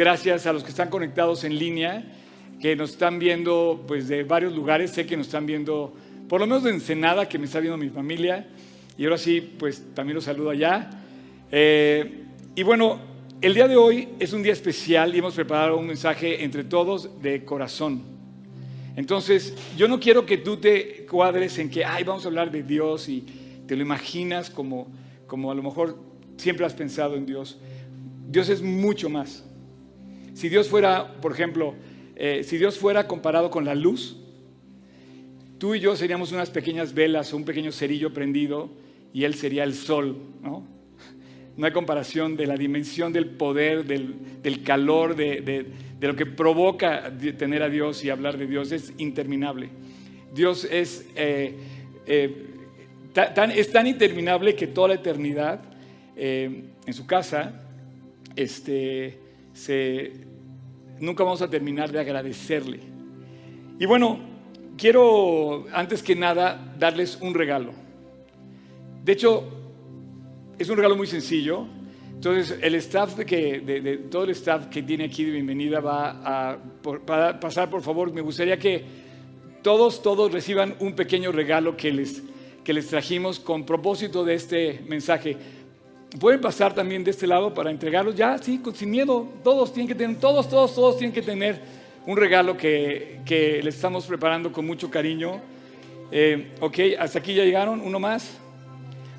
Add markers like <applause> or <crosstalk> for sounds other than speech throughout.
gracias a los que están conectados en línea, que nos están viendo pues de varios lugares. Sé que nos están viendo, por lo menos de Ensenada, que me está viendo mi familia. Y ahora sí, pues también los saludo allá. Eh, y bueno, el día de hoy es un día especial y hemos preparado un mensaje entre todos de corazón. Entonces, yo no quiero que tú te cuadres en que, ay, vamos a hablar de Dios y te lo imaginas como, como a lo mejor siempre has pensado en Dios. Dios es mucho más. Si Dios fuera, por ejemplo, eh, si Dios fuera comparado con la luz, tú y yo seríamos unas pequeñas velas o un pequeño cerillo prendido y Él sería el sol, ¿no? Hay comparación de la dimensión del poder, del, calor, de, lo que provoca tener a Dios y hablar de Dios. Es interminable. Dios es, eh, eh, tan, es tan interminable que toda la eternidad en su casa este, se, nunca vamos a terminar de agradecerle. Y bueno, quiero antes que nada darles un regalo. De hecho, es un regalo muy sencillo. Entonces, el staff que, de, todo el staff que tiene aquí de bienvenida va a pasar, por favor. Me gustaría que todos, todos reciban un pequeño regalo que les, que les trajimos con propósito de este mensaje. Pueden pasar también de este lado para entregarlos ya, sí, sin miedo. Todos tienen que tener, todos, todos, todos tienen que tener un regalo que, que les estamos preparando con mucho cariño. Eh, ok, hasta aquí ya llegaron, uno más.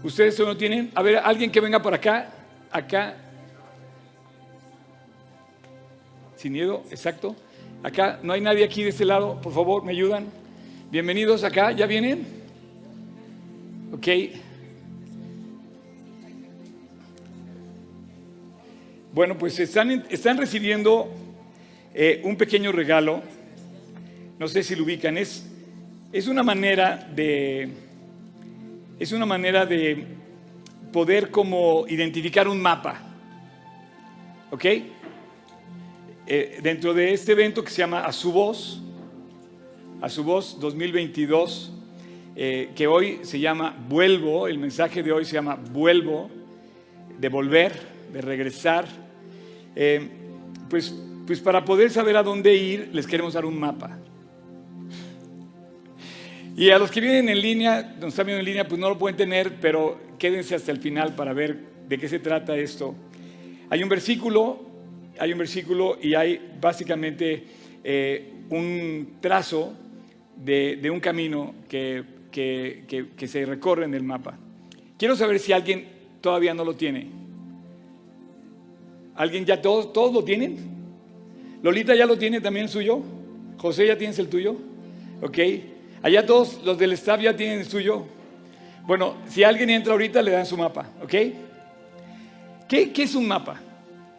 Ustedes no tienen. A ver, alguien que venga por acá, acá. Sin miedo, exacto. Acá, no hay nadie aquí de este lado, por favor, me ayudan. Bienvenidos acá, ¿ya vienen? Ok. Bueno, pues están, recibiendo eh, un pequeño regalo. No sé si lo ubican. Es, es una manera de. Es una manera de poder como identificar un mapa. ¿Ok? Eh, dentro de este evento que se llama A su voz, A su voz 2022, eh, que hoy se llama Vuelvo, el mensaje de hoy se llama Vuelvo, de volver, de regresar eh, pues, pues para poder saber a dónde ir, les queremos dar un mapa. Y a los que vienen en línea, nos están viendo en línea, pues no lo pueden tener, pero quédense hasta el final para ver de qué se trata esto. Hay un versículo, hay un versículo y hay básicamente eh, un trazo de, un camino que, que se recorre en el mapa. Quiero saber si alguien todavía no lo tiene. ¿Alguien ya todos, todos lo tienen? Lolita ya lo tiene también el suyo. José ya tienes el tuyo. Ok. Allá todos los del staff ya tienen el suyo. Bueno, si alguien entra ahorita le dan su mapa. Ok. ¿Qué, qué es un mapa?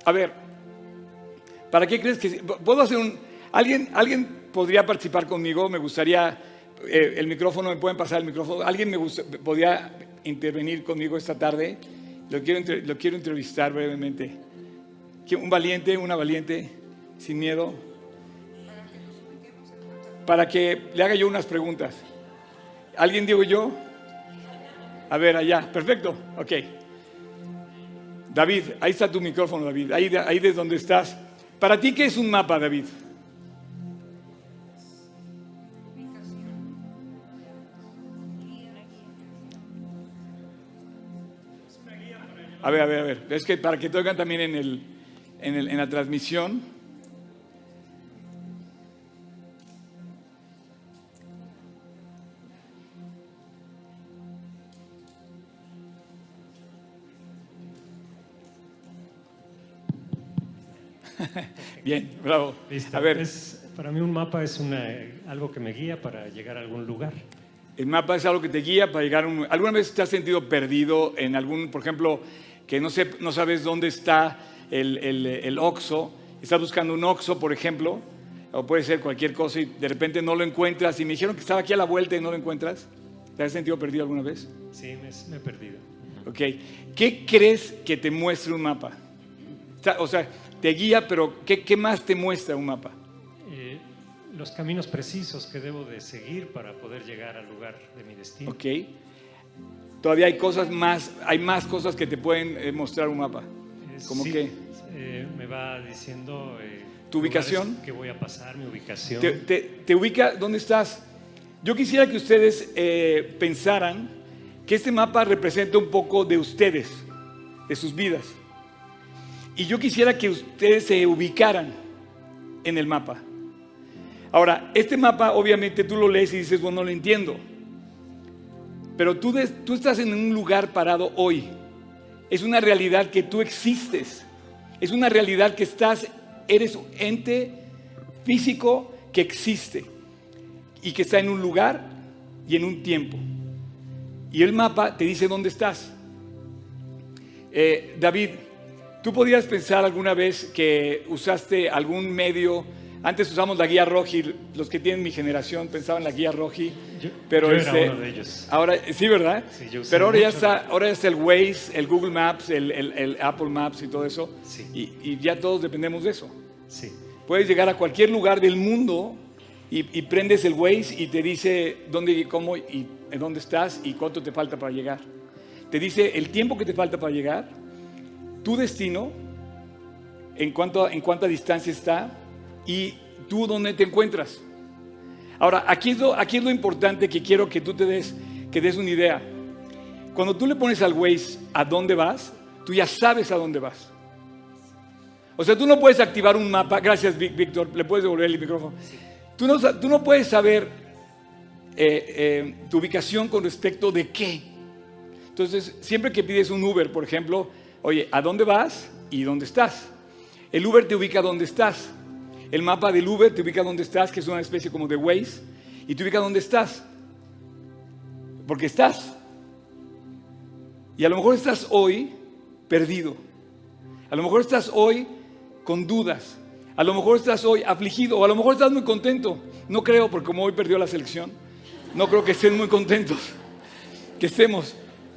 A ver, ¿para qué crees que puedo hacer un alguien alguien podría participar conmigo? Me gustaría eh, el micrófono me pueden pasar el micrófono. Alguien me podría intervenir conmigo esta tarde. Lo quiero lo quiero entrevistar brevemente un valiente, una valiente, sin miedo, para que le haga yo unas preguntas. ¿Alguien digo yo? A ver, allá, perfecto, ok. David, ahí está tu micrófono, David, ahí, ahí de donde estás. ¿Para ti qué es un mapa, David? A ver, a ver, a ver. Es que para que te oigan también en el, en, la transmisión. <laughs> Bien, bravo. A ver. para mí un mapa es una, algo que me guía para llegar a algún lugar. El mapa es algo que te guía para llegar a un... ¿Alguna vez te has sentido perdido en algún, por ejemplo, que no, sé, no sabes dónde está el, el, el OXO, estás buscando un OXO, por ejemplo, o puede ser cualquier cosa y de repente no lo encuentras y me dijeron que estaba aquí a la vuelta y no lo encuentras. ¿Te has sentido perdido alguna vez? Sí, me, he perdido. Ok. ¿Qué crees que te muestre un mapa? O sea, te guía, pero ¿qué, qué más te muestra un mapa? Eh, los caminos precisos que debo de seguir para poder llegar al lugar de mi destino. Ok. Todavía hay cosas más, hay más cosas que te pueden eh, mostrar un mapa. ¿Cómo Sí, qué? Eh, me va diciendo... eh, ¿Tu ubicación? Que voy a pasar, mi ubicación. Te, te- te ubica dónde estás. Yo quisiera que ustedes eh, pensaran que este mapa representa un poco de ustedes, de sus vidas. Y yo quisiera que ustedes se ubicaran en el mapa. Ahora, este mapa obviamente tú lo lees y dices, bueno, no lo entiendo. Pero tú, tú estás en un lugar parado hoy. Es una realidad que tú existes. Es una realidad que estás, eres un ente físico que existe y que está en un lugar y en un tiempo. Y el mapa te dice dónde estás. Eh, David, ¿tú podrías pensar alguna vez que usaste algún medio? Antes usamos la guía Roji, los que tienen mi generación pensaban la guía Roji, Yo- pero yo era este, uno de ellos. ahora sí, ¿verdad? Sí, yo pero ahora ya está, ahora está el Waze, el Google Maps, el, el- el Apple Maps y todo eso, Sí. y, y ya todos dependemos de eso. Sí. Puedes llegar a cualquier lugar del mundo y, y prendes el Waze y te dice dónde y cómo y en dónde estás y cuánto te falta para llegar. Te dice el tiempo que te falta para llegar, tu destino, en, cuánto, en cuánta distancia está y tú dónde te encuentras. Ahora, aquí es, lo, aquí lo importante que quiero que tú te des, que des una idea. Cuando tú le pones al Waze a dónde vas, tú ya sabes a dónde vas. O sea, tú no puedes activar un mapa. Gracias, Víctor. Le puedes devolver el micrófono. Tú no, tú no puedes saber eh, eh, tu ubicación con respecto de qué. Entonces, siempre que pides un Uber, por ejemplo, oye, ¿a dónde vas y dónde estás? El Uber te ubica dónde estás. El mapa del Uber te ubica dónde estás, que es una especie como de Waze, y te ubica dónde estás. Porque estás. Y a lo mejor estás hoy perdido. A lo mejor estás hoy con dudas. A lo mejor estás hoy afligido o a lo mejor estás muy contento. No creo, porque como hoy perdió la selección, no creo que estén muy contentos. <laughs> Que estemos.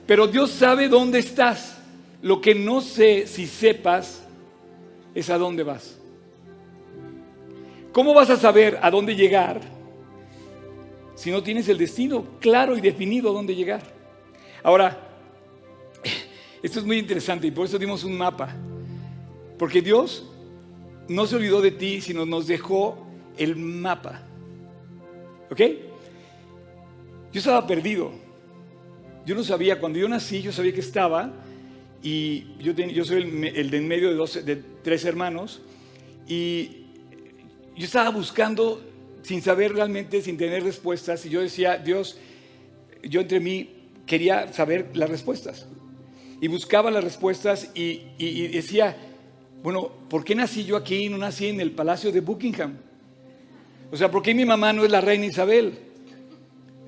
Pero Dios sabe dónde estás. Lo que no sé si sepas es a dónde vas. ¿Cómo vas a saber a dónde llegar si no tienes el destino claro y definido a dónde llegar? Ahora, esto es muy interesante y por eso dimos un mapa. Porque Dios no se olvidó de ti, sino nos dejó el mapa. ¿Ok? Yo estaba perdido. Yo no sabía, cuando yo nací, yo sabía que estaba, y yo, ten- yo soy el, el de en medio de tres hermanos, y yo estaba buscando sin saber realmente, sin tener respuestas, y yo decía, Dios, yo entre mí quería saber las respuestas. Y buscaba las respuestas y, y- decía, bueno, ¿por qué nací yo aquí y no nací en el palacio de Buckingham? O sea, ¿por qué mi mamá no es la reina Isabel?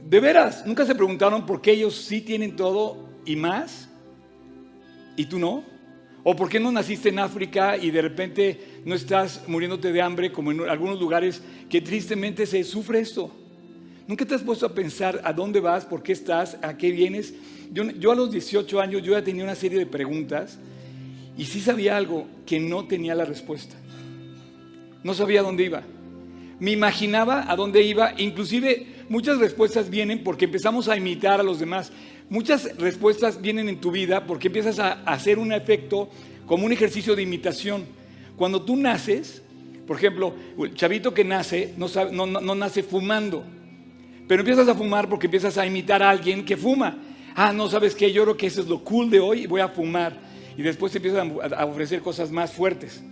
De veras, nunca se preguntaron por qué ellos sí tienen todo y más y tú no. ¿O por qué no naciste en África y de repente no estás muriéndote de hambre como en algunos lugares que tristemente se sufre esto? ¿Nunca te has puesto a pensar a dónde vas, por qué estás, a qué vienes? Yo, yo a los 18 años yo ya tenía una serie de preguntas y sí sabía algo que no tenía la respuesta. No sabía dónde iba. Me imaginaba a dónde iba, inclusive muchas respuestas vienen porque empezamos a imitar a los demás. Muchas respuestas vienen en tu vida porque empiezas a hacer un efecto como un ejercicio de imitación. Cuando tú naces, por ejemplo, el chavito que nace no, sabe- no- no- no nace fumando, pero empiezas a fumar porque empiezas a imitar a alguien que fuma. Ah, no, ¿sabes qué? Yo creo que eso es lo cool de hoy voy a fumar. Y después te empiezas a a ofrecer cosas más fuertes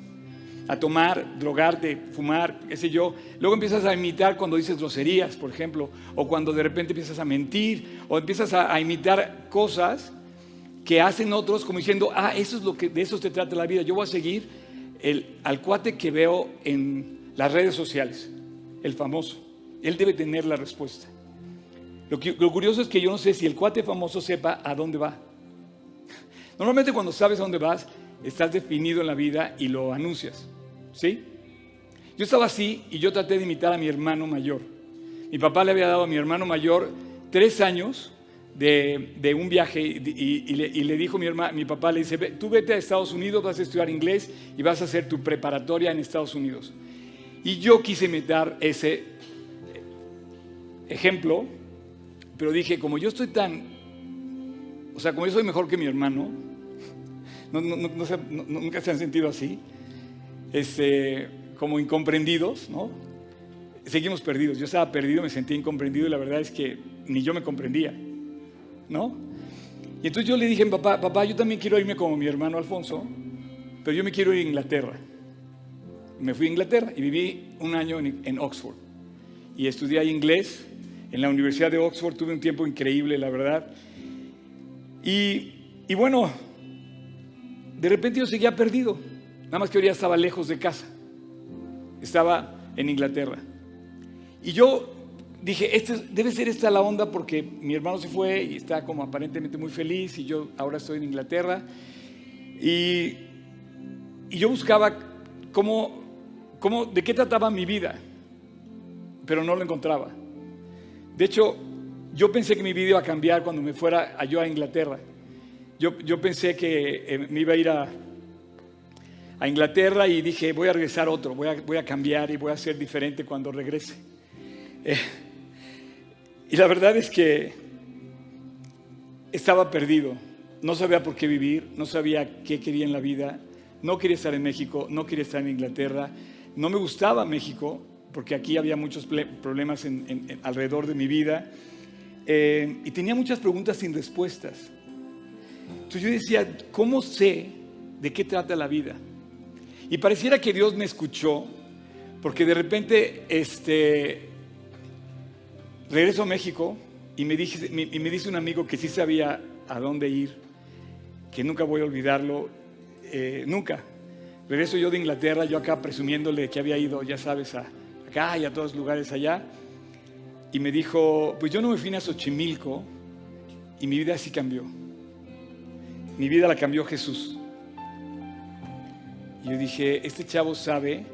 a tomar, drogarte, fumar, qué sé yo. Luego empiezas a imitar cuando dices groserías, por ejemplo, o cuando de repente empiezas a mentir, o empiezas a, a imitar cosas que hacen otros como diciendo, ah, eso es lo que de eso se trata la vida. Yo voy a seguir el, al cuate que veo en las redes sociales, el famoso. Él debe tener la respuesta. Lo, lo curioso es que yo no sé si el cuate famoso sepa a dónde va. Normalmente cuando sabes a dónde vas, estás definido en la vida y lo anuncias. ¿Sí? Yo estaba así y yo traté de imitar a mi hermano mayor. Mi papá le había dado a mi hermano mayor tres años de, de un viaje y, le, y le dijo mi, herma- mi papá, le dice, "Ve- tú vete a Estados Unidos, vas a estudiar inglés y vas a hacer tu preparatoria en Estados Unidos. Y yo quise imitar ese ejemplo, pero dije, como yo estoy tan, o sea, como yo soy mejor que mi hermano, nunca se han sentido así, este, como incomprendidos, ¿no? Seguimos perdidos. Yo estaba perdido, me sentía incomprendido y la verdad es que ni yo me comprendía, ¿no? Y entonces yo le dije, papá, papá, yo también quiero irme como mi hermano Alfonso, pero yo me quiero ir a Inglaterra. Me fui a Inglaterra y viví un año en, Oxford. Y estudié inglés en la Universidad de Oxford. Tuve un tiempo increíble, la verdad. Y, y bueno, de repente yo seguía perdido. Nada más que ahora estaba lejos de casa. Estaba en Inglaterra. Y yo dije, este, debe ser esta la onda porque mi hermano se fue y está como aparentemente muy feliz y yo ahora estoy en Inglaterra. Y, y yo buscaba cómo, cómo, de qué trataba mi vida, pero no lo encontraba. De hecho, yo pensé que mi vida iba a cambiar cuando me fuera yo a Inglaterra. Yo, yo pensé que eh, me iba a ir a, a, Inglaterra y dije, voy a regresar otro, voy a, voy a cambiar y voy a ser diferente cuando regrese. Eh, y la verdad es que estaba perdido, no sabía por qué vivir, no sabía qué quería en la vida, no quería estar en México, no quería estar en Inglaterra, no me gustaba México, porque aquí había muchos problemas alrededor de mi vida, eh, y tenía muchas preguntas sin respuestas. Entonces yo decía, ¿cómo sé de qué trata la vida? Y pareciera que Dios me escuchó, porque de repente este, Regreso a México y me, dice, un amigo que sí sabía a dónde ir, que nunca voy a olvidarlo, eh, nunca. Regreso yo de Inglaterra, yo acá presumiéndole que había ido, ya sabes, a, acá y a todos lugares allá. Y me dijo, pues yo no me fui a Xochimilco y mi vida sí cambió. Mi vida la cambió Jesús. Y yo dije, este chavo sabe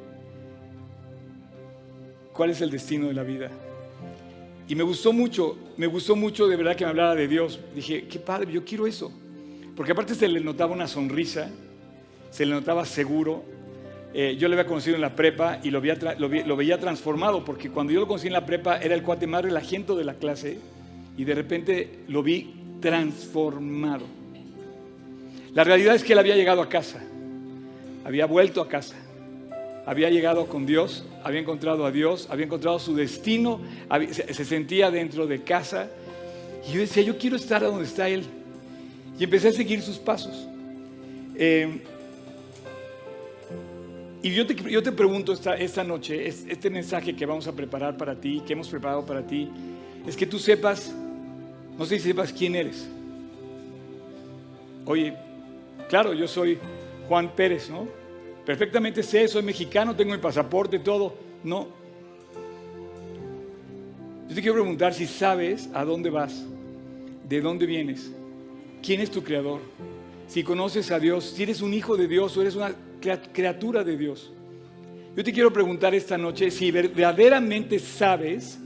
cuál es el destino de la vida. Y me gustó mucho, me gustó mucho de verdad que me hablara de Dios. Dije, qué padre, yo quiero eso. Porque aparte se le notaba una sonrisa, se le notaba seguro. Eh, yo le había conocido en la prepa y lo, lo, veía transformado, porque cuando yo lo conocí en la prepa era el cuate más relajento de la clase y de repente lo vi transformado. La realidad es que él había llegado a casa, había vuelto a casa había llegado con Dios, había encontrado a Dios, había encontrado su destino, se, sentía dentro de casa. Y yo decía, yo quiero estar donde está Él. Y empecé a seguir sus pasos. Eh, y yo te, yo te pregunto esta noche, este mensaje que vamos a preparar para ti, que hemos preparado para ti, es que tú sepas, no sé si sepas quién eres. Oye, claro, yo soy Juan Pérez, ¿no? Perfectamente sé, soy mexicano, tengo mi pasaporte, todo. No. Yo te quiero preguntar si sabes a dónde vas, de dónde vienes, quién es tu creador, si conoces a Dios, si eres un hijo de Dios o eres una criatura de Dios. Yo te quiero preguntar esta noche si verdaderamente sabes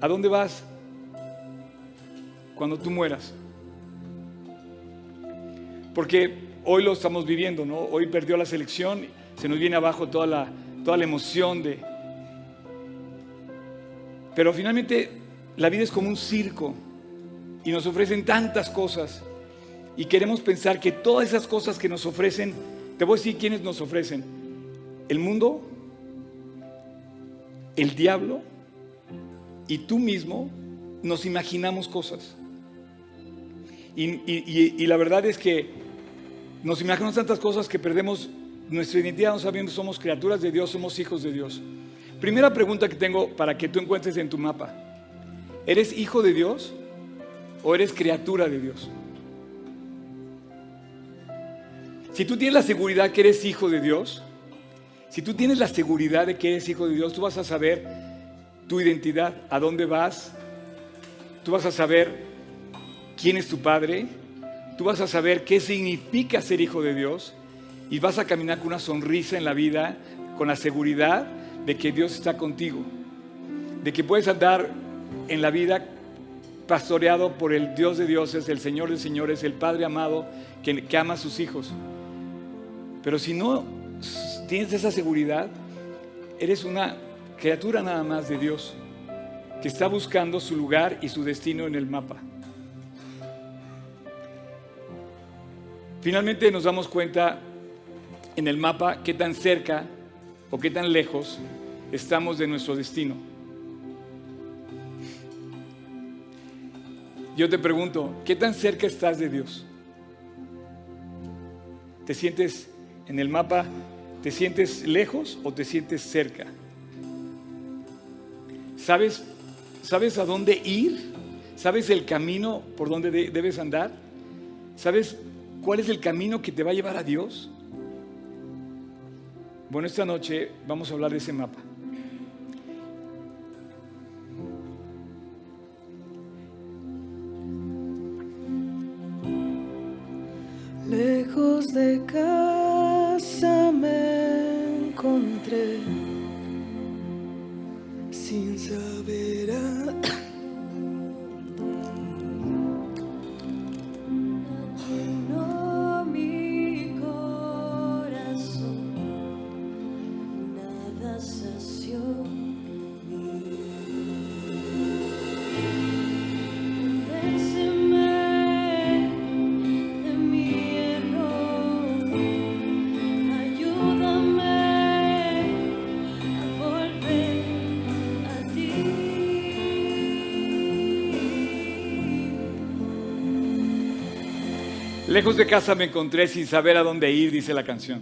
a dónde vas cuando tú mueras. Porque hoy lo estamos viviendo, ¿no? Hoy perdió la selección, se nos viene abajo toda la, toda la emoción de... Pero finalmente la vida es como un circo y nos ofrecen tantas cosas y queremos pensar que todas esas cosas que nos ofrecen, te voy a decir quiénes nos ofrecen, el mundo, el diablo y tú mismo nos imaginamos cosas. Y, y la verdad es que nos imaginamos tantas cosas que perdemos nuestra identidad no sabiendo somos criaturas de Dios, somos hijos de Dios. Primera pregunta que tengo para que tú encuentres en tu mapa. ¿Eres hijo de Dios o eres criatura de Dios? Si tú tienes la seguridad que eres hijo de Dios, si tú tienes la seguridad de que eres hijo de Dios, tú vas a saber tu identidad, a dónde vas, tú vas a saber quién es tu padre, tú vas a saber qué significa ser hijo de Dios y vas a caminar con una sonrisa en la vida, con la seguridad de que Dios está contigo, de que puedes andar en la vida pastoreado por el Dios de dioses, el Señor de señores, el Padre amado que, que ama a sus hijos. Pero si no tienes esa seguridad, eres una criatura nada más de Dios que está buscando su lugar y su destino en el mapa. Finalmente nos damos cuenta en el mapa qué tan cerca o qué tan lejos estamos de nuestro destino. Yo te pregunto, ¿qué tan cerca estás de Dios? ¿Te sientes en el mapa, te sientes lejos o te sientes cerca? ¿Sabes, sabes a dónde ir? ¿Sabes el camino por donde debes andar? ¿Sabes cuál es el camino que te va a llevar a Dios? Bueno, esta noche vamos a hablar de ese mapa. Lejos de casa me encontré sin saber a Lejos de casa me encontré sin saber a dónde ir, dice la canción.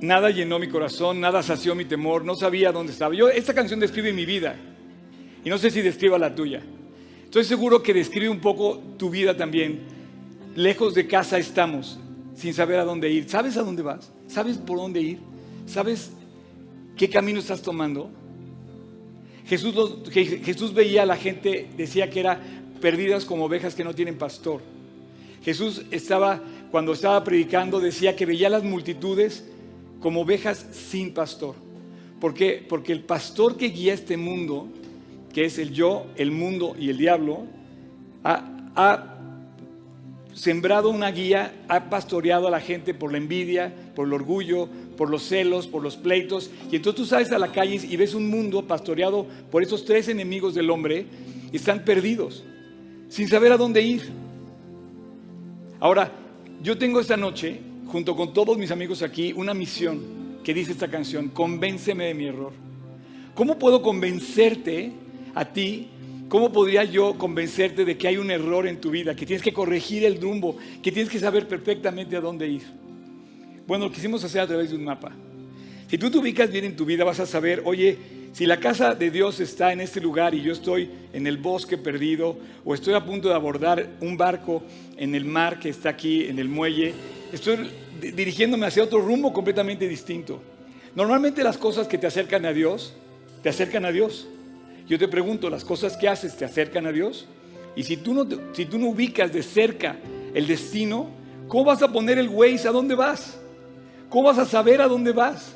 Nada llenó mi corazón, nada sació mi temor, no sabía dónde estaba. Yo, esta canción describe mi vida y no sé si describa la tuya. Estoy seguro que describe un poco tu vida también. Lejos de casa estamos, sin saber a dónde ir. ¿Sabes a dónde vas? ¿Sabes por dónde ir? ¿Sabes qué camino estás tomando? Jesús, Jesús veía a la gente, decía que era perdidas como ovejas que no tienen pastor. Jesús estaba, cuando estaba predicando, decía que veía las multitudes como ovejas sin pastor. ¿Por qué? Porque el pastor que guía este mundo, que es el yo, el mundo y el diablo, ha, ha sembrado una guía, ha pastoreado a la gente por la envidia, por el orgullo, por los celos, por los pleitos. Y entonces tú sales a la calle y ves un mundo pastoreado por esos tres enemigos del hombre y están perdidos sin saber a dónde ir. Ahora, yo tengo esta noche, junto con todos mis amigos aquí, una misión que dice esta canción, convénceme de mi error. ¿Cómo puedo convencerte a ti? ¿Cómo podría yo convencerte de que hay un error en tu vida, que tienes que corregir el rumbo, que tienes que saber perfectamente a dónde ir? Bueno, lo quisimos hacer a través de un mapa. Si tú te ubicas bien en tu vida, vas a saber, oye, si la casa de Dios está en este lugar y yo estoy en el bosque perdido o estoy a punto de abordar un barco en el mar que está aquí en el muelle, estoy dirigiéndome hacia otro rumbo completamente distinto. Normalmente las cosas que te acercan a Dios, te acercan a Dios. Yo te pregunto, ¿las cosas que haces te acercan a Dios? Y si tú no, si tú no ubicas de cerca el destino, ¿cómo vas a poner el Waze a dónde vas? ¿Cómo vas a saber a dónde vas?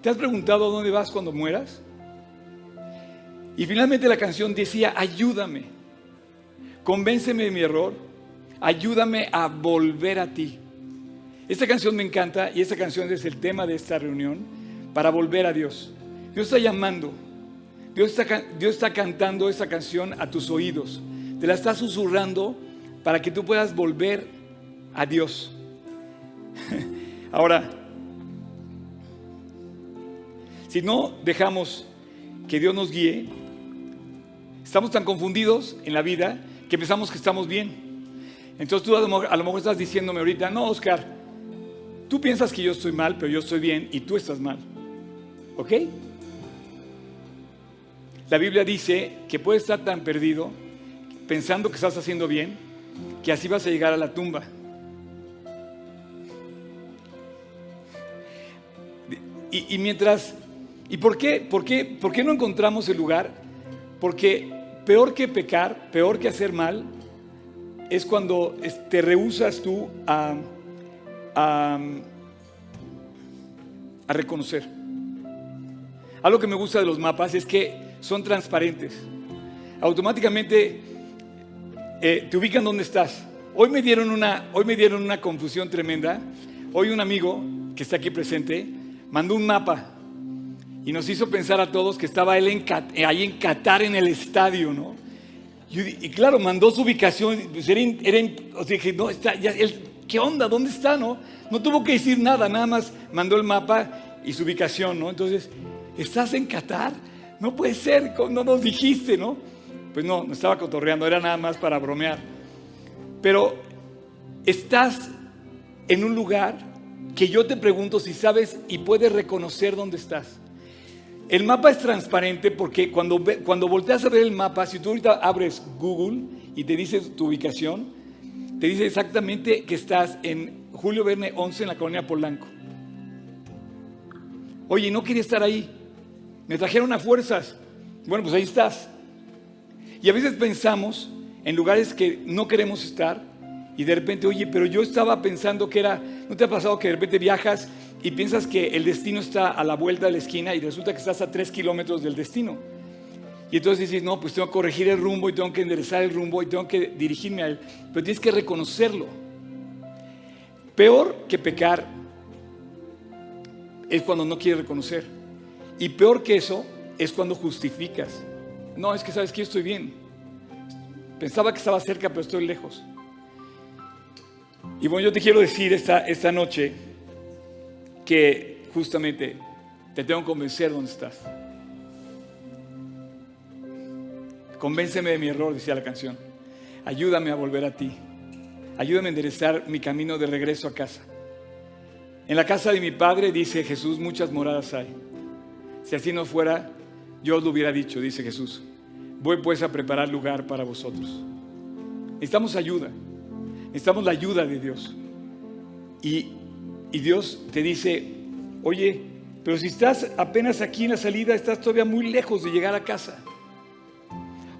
¿Te has preguntado a dónde vas cuando mueras? Y finalmente la canción decía, ayúdame, convénceme de mi error, ayúdame a volver a ti. Esta canción me encanta y esta canción es el tema de esta reunión para volver a Dios. Dios está llamando, Dios está, Dios está cantando esta canción a tus oídos, te la está susurrando para que tú puedas volver a Dios. <laughs> Ahora, si no dejamos que Dios nos guíe, Estamos tan confundidos en la vida que pensamos que estamos bien. Entonces tú a lo, mejor, estás diciéndome ahorita, no, Oscar, tú piensas que yo estoy mal, pero yo estoy bien y tú estás mal. ¿Ok? La Biblia dice que puedes estar tan perdido pensando que estás haciendo bien que así vas a llegar a la tumba. Y, y mientras, ¿y por qué, por, qué, por qué no encontramos el lugar? Porque Peor que pecar, peor que hacer mal, es cuando te rehusas tú a, a, reconocer. Algo que me gusta de los mapas es que son transparentes. Automáticamente eh, te ubican donde estás. Hoy me, dieron una, hoy me dieron una confusión tremenda. Hoy un amigo que está aquí presente mandó un mapa y nos hizo pensar a todos que estaba él en, ahí en Qatar en el estadio, ¿no? Y claro, mandó su ubicación. pues era, era no, está, él, ¿qué onda? ¿Dónde está? No? no tuvo que decir nada, nada más mandó el mapa y su ubicación, ¿no? Entonces, ¿estás en Qatar? No puede ser, ¿cómo no nos dijiste, ¿no? Pues no, no estaba cotorreando, era nada más para bromear. Pero estás en un lugar que yo te pregunto si sabes y puedes reconocer dónde estás. El mapa es transparente porque cuando, cuando volteas a ver el mapa, si tú ahorita abres Google y te dice tu ubicación, te dice exactamente que estás en Julio Verne 11 en la colonia Polanco. Oye, no quería estar ahí. Me trajeron a fuerzas. Bueno, pues ahí estás. Y a veces pensamos en lugares que no queremos estar y de repente, oye, pero yo estaba pensando que era, ¿no te ha pasado que de repente viajas y piensas que el destino está a la vuelta de la esquina y resulta que estás a tres kilómetros del destino? Y entonces dices, no, pues tengo que corregir el rumbo y tengo que enderezar el rumbo y tengo que dirigirme a él. Pero tienes que reconocerlo. Peor que pecar es cuando no quieres reconocer. Y peor que eso es cuando justificas. No, es que sabes que yo estoy bien. Pensaba que estaba cerca, pero estoy lejos. Y bueno, yo te quiero decir esta, esta noche que justamente te tengo que convencer dónde estás. Convénceme de mi error, decía la canción. Ayúdame a volver a ti. Ayúdame a enderezar mi camino de regreso a casa. En la casa de mi padre, dice Jesús, muchas moradas hay. Si así no fuera, yo os lo hubiera dicho, dice Jesús. Voy pues a preparar lugar para vosotros. Necesitamos ayuda. Necesitamos la ayuda de Dios. Y, y Dios te dice, oye, pero si estás apenas aquí en la salida, estás todavía muy lejos de llegar a casa.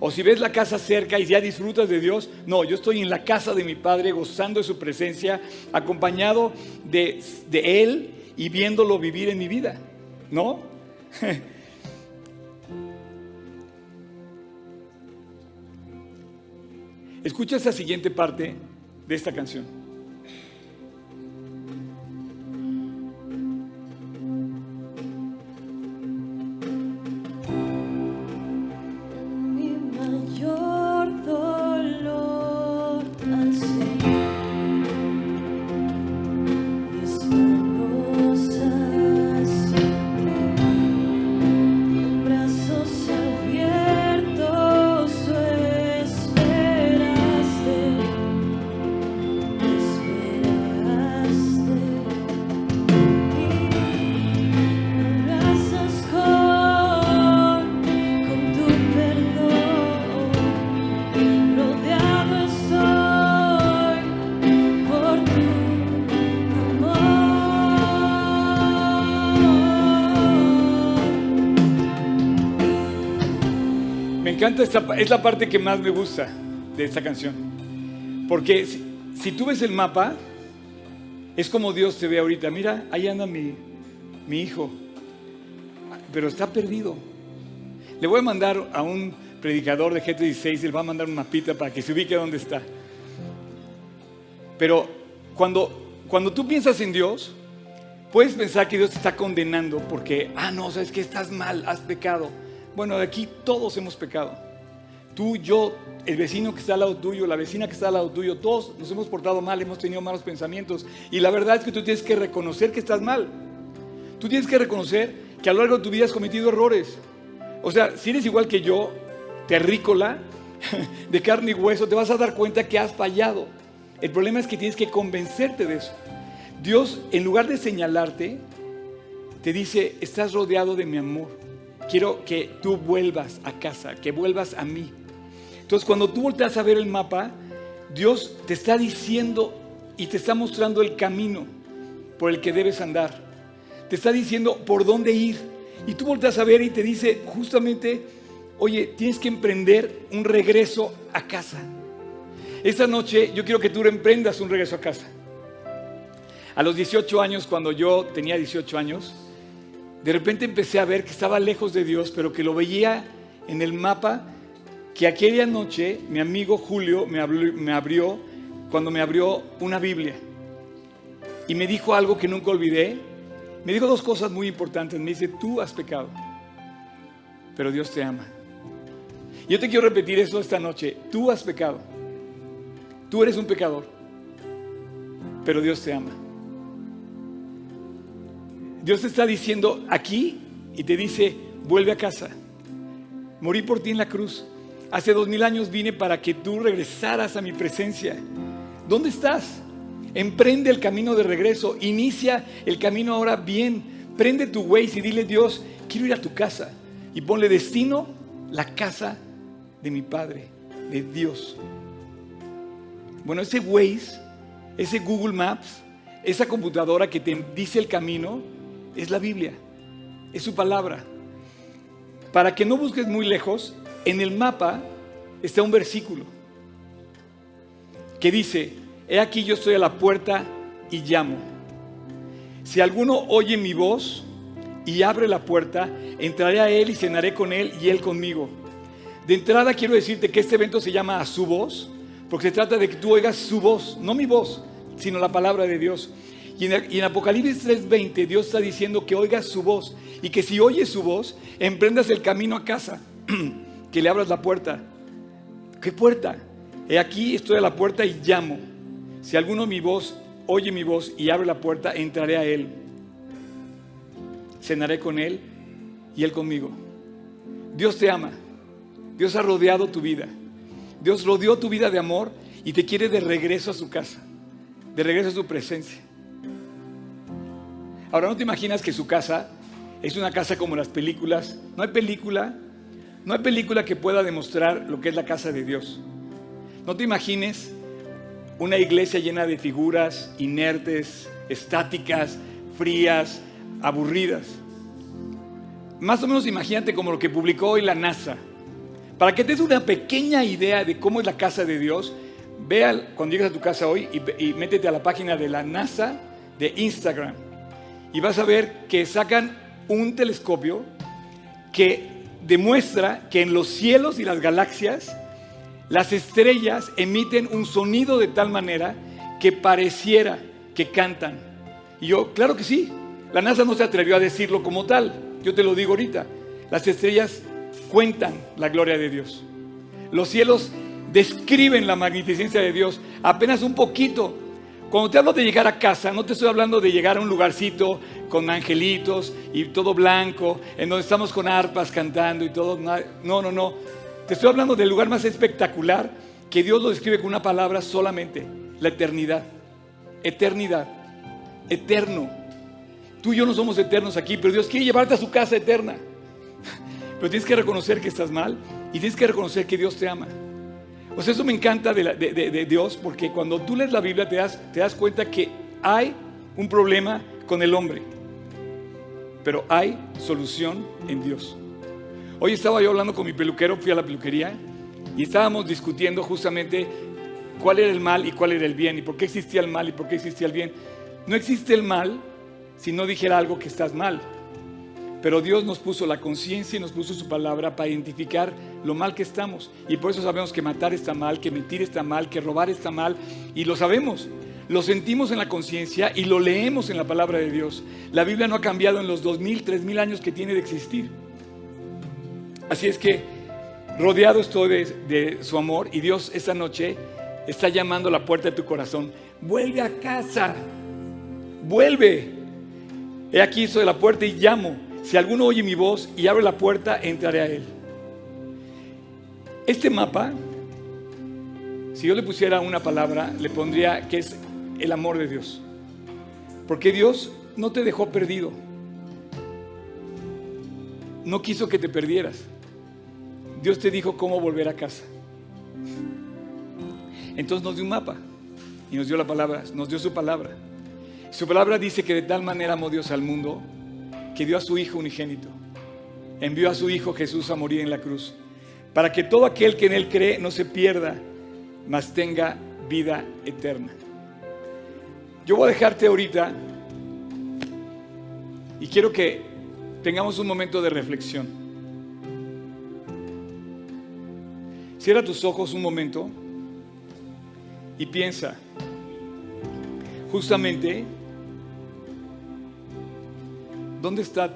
O si ves la casa cerca y ya disfrutas de Dios, no, yo estoy en la casa de mi Padre gozando de su presencia, acompañado de, de Él y viéndolo vivir en mi vida, ¿no? <laughs> Escucha esa siguiente parte de esta canción. Esta, es la parte que más me gusta de esta canción. Porque si, tú ves el mapa, es como Dios te ve ahorita. Mira, ahí anda mi, mi hijo. Pero está perdido. Le voy a mandar a un predicador de G36, le va a mandar un mapita para que se ubique dónde está. Pero cuando, cuando tú piensas en Dios, puedes pensar que Dios te está condenando porque, ah, no, sabes que estás mal, has pecado. Bueno, aquí todos hemos pecado. Tú, yo, el vecino que está al lado tuyo, la vecina que está al lado tuyo, todos nos hemos portado mal, hemos tenido malos pensamientos. Y la verdad es que tú tienes que reconocer que estás mal. Tú tienes que reconocer que a lo largo de tu vida has cometido errores. O sea, si eres igual que yo, terrícola, <laughs> de carne y hueso, te vas a dar cuenta que has fallado. El problema es que tienes que convencerte de eso. Dios, en lugar de señalarte, te dice, estás rodeado de mi amor. Quiero que tú vuelvas a casa, que vuelvas a mí. Entonces, cuando tú volteas a ver el mapa, Dios te está diciendo y te está mostrando el camino por el que debes andar. Te está diciendo por dónde ir. Y tú volteas a ver y te dice justamente, oye, tienes que emprender un regreso a casa. Esta noche yo quiero que tú emprendas un regreso a casa. A los 18 años, cuando yo tenía 18 años, de repente empecé a ver que estaba lejos de Dios, pero que lo veía en el mapa, que aquella noche mi amigo Julio me abrió, cuando me abrió una Biblia. Y me dijo algo que nunca olvidé. Me dijo dos cosas muy importantes. Me dice, tú has pecado, pero Dios te ama. Yo te quiero repetir eso esta noche. Tú has pecado. Tú eres un pecador. Pero Dios te ama. Dios te está diciendo aquí y te dice, vuelve a casa. Morí por ti en la cruz. Hace dos mil años vine para que tú regresaras a mi presencia. ¿Dónde estás? Emprende el camino de regreso. Inicia el camino ahora bien. Prende tu Waze y dile, Dios, quiero ir a tu casa. Y ponle destino, la casa de mi Padre, de Dios. Bueno, ese Waze, ese Google Maps, esa computadora que te dice el camino, es la Biblia, es su palabra. Para que no busques muy lejos, en el mapa está un versículo que dice, he aquí yo estoy a la puerta y llamo. Si alguno oye mi voz y abre la puerta, entraré a él y cenaré con él y él conmigo. De entrada quiero decirte que este evento se llama a su voz, porque se trata de que tú oigas su voz, no mi voz, sino la palabra de Dios. Y en, y en Apocalipsis 3:20 Dios está diciendo que oigas su voz y que si oyes su voz, emprendas el camino a casa, <clears throat> que le abras la puerta. ¿Qué puerta? He aquí estoy a la puerta y llamo. Si alguno mi voz oye mi voz y abre la puerta, entraré a él. Cenaré con él y él conmigo. Dios te ama. Dios ha rodeado tu vida. Dios rodeó tu vida de amor y te quiere de regreso a su casa, de regreso a su presencia. Ahora, ¿no te imaginas que su casa es una casa como las películas? No hay película, no hay película que pueda demostrar lo que es la casa de Dios. No te imagines una iglesia llena de figuras inertes, estáticas, frías, aburridas. Más o menos imagínate como lo que publicó hoy la NASA. Para que te des una pequeña idea de cómo es la casa de Dios, vea cuando llegues a tu casa hoy y, y métete a la página de la NASA de Instagram. Y vas a ver que sacan un telescopio que demuestra que en los cielos y las galaxias las estrellas emiten un sonido de tal manera que pareciera que cantan. Y yo, claro que sí, la NASA no se atrevió a decirlo como tal, yo te lo digo ahorita, las estrellas cuentan la gloria de Dios. Los cielos describen la magnificencia de Dios apenas un poquito. Cuando te hablo de llegar a casa, no te estoy hablando de llegar a un lugarcito con angelitos y todo blanco, en donde estamos con arpas cantando y todo. No, no, no. Te estoy hablando del lugar más espectacular que Dios lo describe con una palabra solamente, la eternidad. Eternidad. Eterno. Tú y yo no somos eternos aquí, pero Dios quiere llevarte a su casa eterna. <laughs> Pero tienes que reconocer que estás mal y tienes que reconocer que Dios te ama. Sea, eso me encanta de- de- de Dios porque cuando tú lees la Biblia te das, te das cuenta que hay un problema con el hombre, pero hay solución en Dios. Hoy estaba yo hablando con mi peluquero, fui a la peluquería y estábamos discutiendo justamente cuál era el mal y cuál era el bien y por qué existía el mal y por qué existía el bien. No existe el mal si no dijera algo que estás mal. Pero Dios nos puso la conciencia y nos puso su palabra para identificar lo mal que estamos. Y por eso sabemos que matar está mal, que mentir está mal, que robar está mal. Y lo sabemos. Lo sentimos en la conciencia y lo leemos en la palabra de Dios. La Biblia no ha cambiado en los dos mil, tres mil años que tiene de existir. Así es que rodeado estoy de, de su amor y Dios esta noche está llamando a la puerta de tu corazón. Vuelve a casa. Vuelve. He aquí estoy a la puerta y llamo. Si alguno oye mi voz y abre la puerta, entraré a él. Este mapa, si yo le pusiera una palabra, le pondría que es el amor de Dios. Porque Dios no te dejó perdido. No quiso que te perdieras. Dios te dijo cómo volver a casa. Entonces nos dio un mapa y nos dio la palabra, nos dio su palabra. Su palabra dice que de tal manera amó Dios al mundo que dio a su Hijo unigénito. Envió a su Hijo Jesús a morir en la cruz, para que todo aquel que en Él cree no se pierda, mas tenga vida eterna. Yo voy a dejarte ahorita y quiero que tengamos un momento de reflexión. Cierra tus ojos un momento y piensa, justamente, ¿dónde está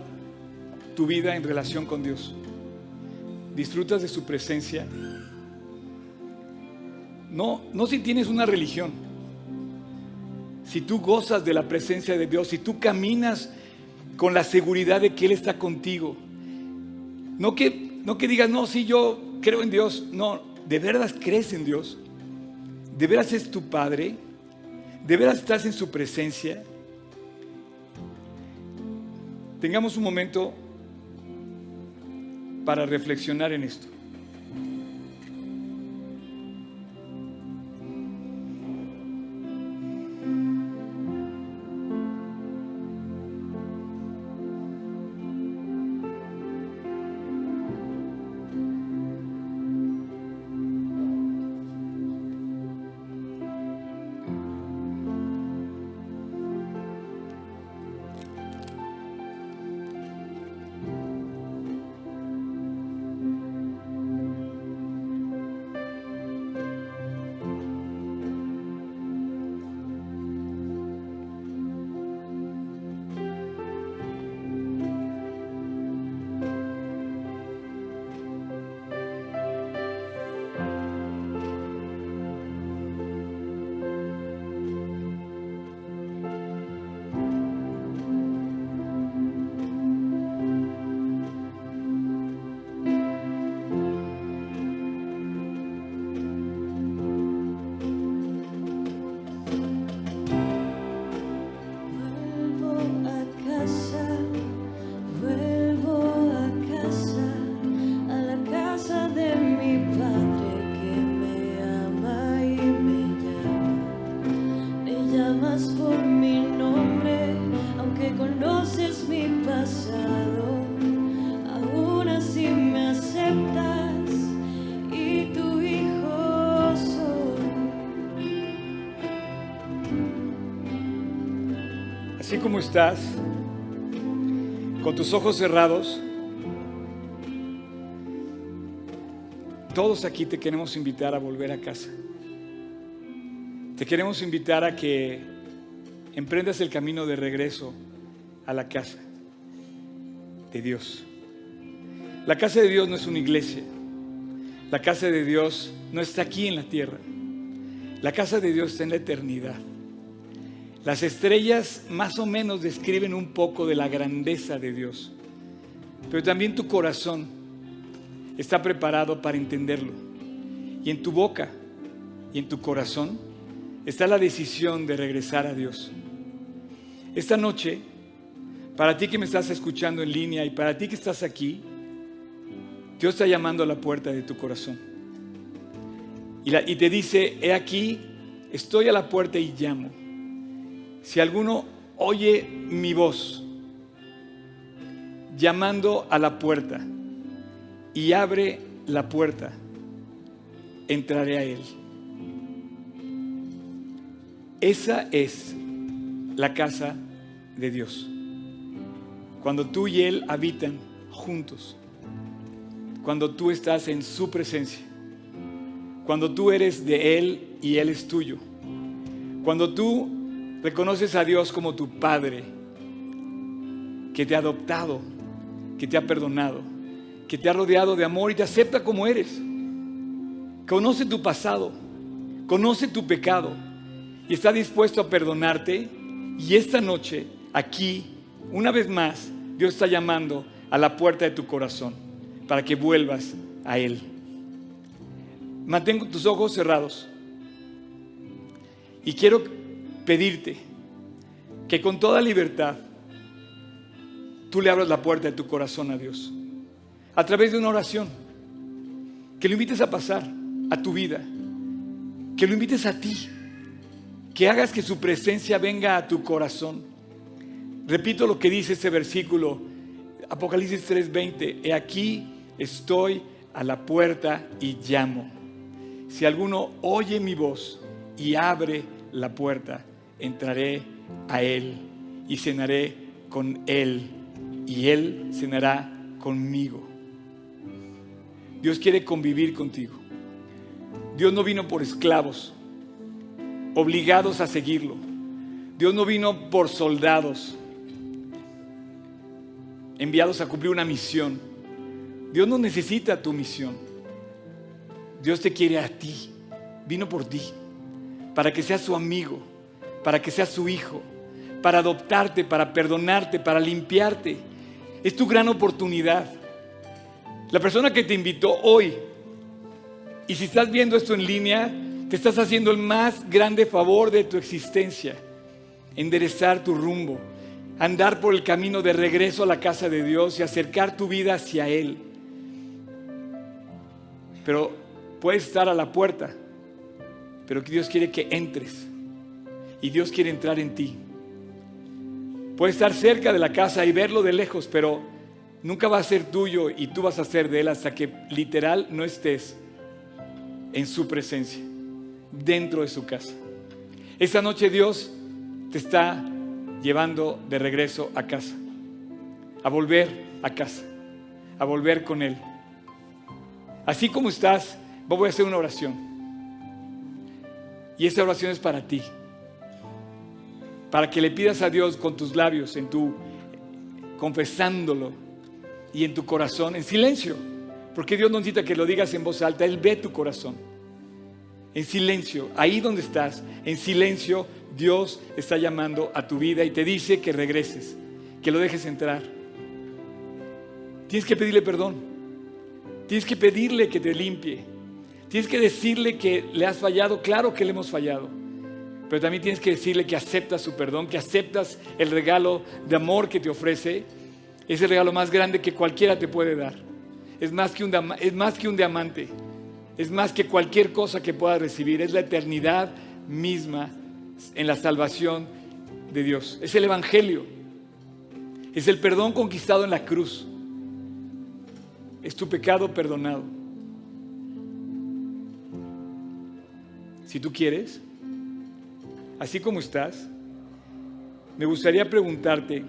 tu vida en relación con Dios? disfrutas de su presencia. No, no si tienes una religión. Si tú gozas de la presencia de Dios, si tú caminas con la seguridad de que Él está contigo. No que, no que digas, no, si yo creo en Dios. No, de verdad crees en Dios. De veras es tu Padre. De veras estás en su presencia. Tengamos un momento para reflexionar en esto. Estás, con tus ojos cerrados, todos aquí te queremos invitar a volver a casa. Te queremos invitar a que emprendas el camino de regreso a la casa de Dios. La casa de Dios no es una iglesia. La casa de Dios no está aquí en la tierra. La casa de Dios está en la eternidad. Las estrellas más o menos describen un poco de la grandeza de Dios, pero también tu corazón está preparado para entenderlo. Y en tu boca y en tu corazón está la decisión de regresar a Dios. Esta noche, para ti que me estás escuchando en línea y para ti que estás aquí, Dios está llamando a la puerta de tu corazón. Y, y te dice, he aquí, estoy a la puerta y llamo. Si alguno oye mi voz llamando a la puerta y abre la puerta, entraré a él. Esa es la casa de Dios. Cuando tú y Él habitan juntos. Cuando tú estás en su presencia. Cuando tú eres de Él y Él es tuyo. Cuando tú reconoces a Dios como tu Padre, que te ha adoptado, que te ha perdonado, que te ha rodeado de amor y te acepta como eres. Conoce tu pasado, conoce tu pecado y está dispuesto a perdonarte. Y esta noche, aquí, una vez más, Dios está llamando a la puerta de tu corazón para que vuelvas a Él. Mantengo tus ojos cerrados y quiero pedirte que con toda libertad tú le abras la puerta de tu corazón a Dios a través de una oración. Que lo invites a pasar a tu vida. Que lo invites a ti. Que hagas que su presencia venga a tu corazón. Repito lo que dice este versículo, Apocalipsis 3:20. He aquí estoy a la puerta y llamo. Si alguno oye mi voz y abre la puerta, entraré a él y cenaré con él y él cenará conmigo. Dios quiere convivir contigo. Dios no vino por esclavos, obligados a seguirlo. Dios no vino por soldados, enviados a cumplir una misión. Dios no necesita tu misión. Dios te quiere a ti. Vino por ti. Para que seas su amigo. Para que seas su hijo. Para adoptarte, para perdonarte, para limpiarte. Es tu gran oportunidad. La persona que te invitó hoy, y si estás viendo esto en línea, te estás haciendo el más grande favor de tu existencia. Enderezar tu rumbo, andar por el camino de regreso a la casa de Dios y acercar tu vida hacia Él. Pero puedes estar a la puerta, pero Dios quiere que entres y Dios quiere entrar en ti. Puedes estar cerca de la casa y verlo de lejos, pero nunca va a ser tuyo y tú vas a ser de Él hasta que literal no estés en su presencia, dentro de su casa. Esta noche Dios te está llevando de regreso a casa, a volver a casa, a volver con Él. Así como estás, voy a hacer una oración. Y esa oración es para ti. Para que le pidas a Dios con tus labios, en tu confesándolo y en tu corazón, en silencio. Porque Dios no necesita que lo digas en voz alta, Él ve tu corazón. En silencio, ahí donde estás, en silencio, Dios está llamando a tu vida y te dice que regreses, que lo dejes entrar. Tienes que pedirle perdón. Tienes que pedirle que te limpie. Tienes que decirle que le has fallado. Claro que le hemos fallado. Pero también tienes que decirle que aceptas su perdón, que aceptas el regalo de amor que te ofrece. Es el regalo más grande que cualquiera te puede dar. Es más que un, es más que un diamante. Es más que cualquier cosa que puedas recibir. Es la eternidad misma en la salvación de Dios. Es el Evangelio. Es el perdón conquistado en la cruz es tu pecado perdonado. Si tú quieres, así como estás, me gustaría preguntarte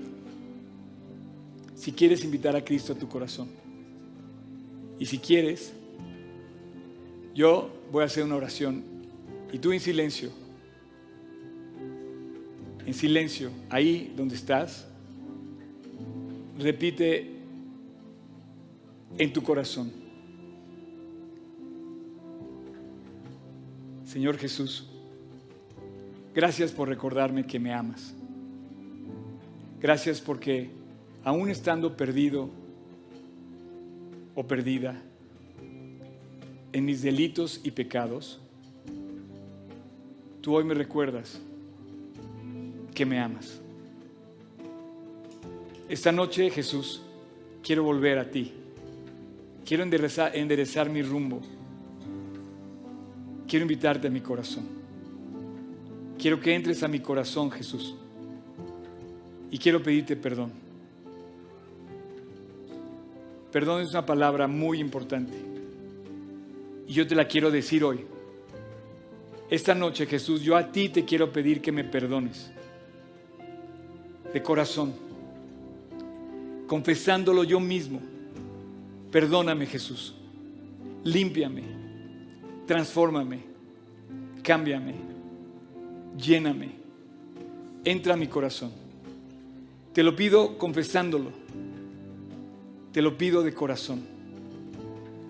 si quieres invitar a Cristo a tu corazón. Y si quieres, yo voy a hacer una oración y tú en silencio, en silencio, ahí donde estás, repite en tu corazón. Señor Jesús, gracias por recordarme que me amas. Gracias porque aún estando perdido o perdida en mis delitos y pecados, tú hoy me recuerdas que me amas. Esta noche, Jesús, quiero volver a ti. Quiero enderezar, mi rumbo. Quiero invitarte a mi corazón. Quiero que entres a mi corazón, Jesús. Y quiero pedirte perdón. Perdón es una palabra muy importante. Y yo te la quiero decir hoy. Esta noche, Jesús, yo a ti te quiero pedir que me perdones. De corazón. Confesándolo yo mismo Perdóname Jesús, límpiame, transfórmame, cámbiame, lléname, entra a mi corazón. Te lo pido confesándolo, te lo pido de corazón.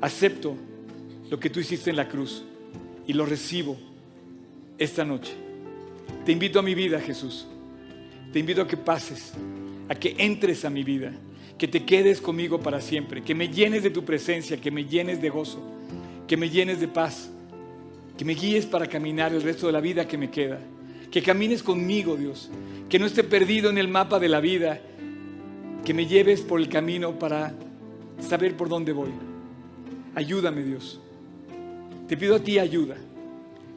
Acepto lo que tú hiciste en la cruz y lo recibo esta noche. Te invito a mi vida, Jesús. Te invito a que pases, a que entres a mi vida que te quedes conmigo para siempre, que me llenes de tu presencia, que me llenes de gozo, que me llenes de paz, que me guíes para caminar el resto de la vida que me queda, que camines conmigo, Dios, que no esté perdido en el mapa de la vida, que me lleves por el camino para saber por dónde voy. Ayúdame, Dios. Te pido a ti ayuda,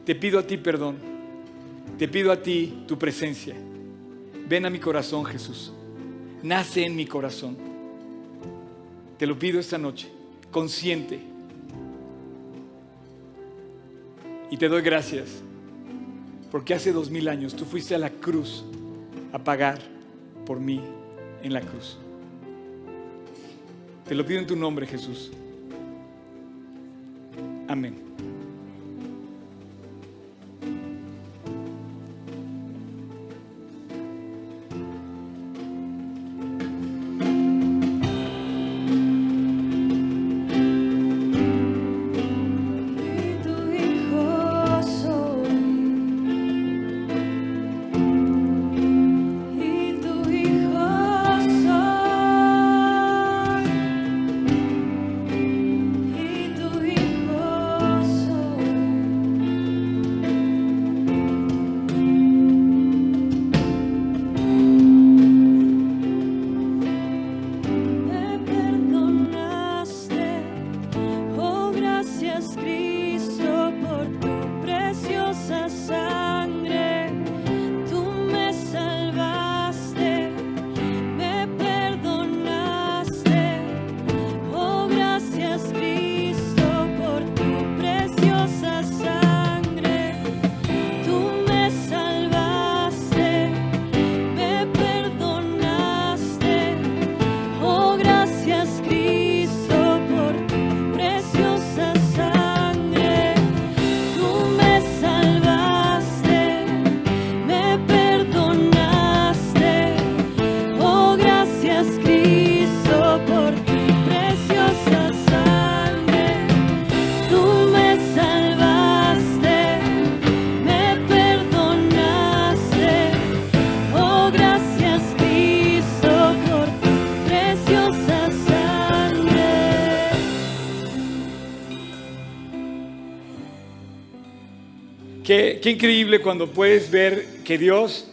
te pido a ti perdón, te pido a ti tu presencia. Ven a mi corazón, Jesús. Nace en mi corazón. Te lo pido esta noche, consciente. Y te doy gracias, porque hace dos mil años tú fuiste a la cruz a pagar por mí en la cruz. Te lo pido en tu nombre, Jesús. Amén. Qué, increíble cuando puedes ver que Dios,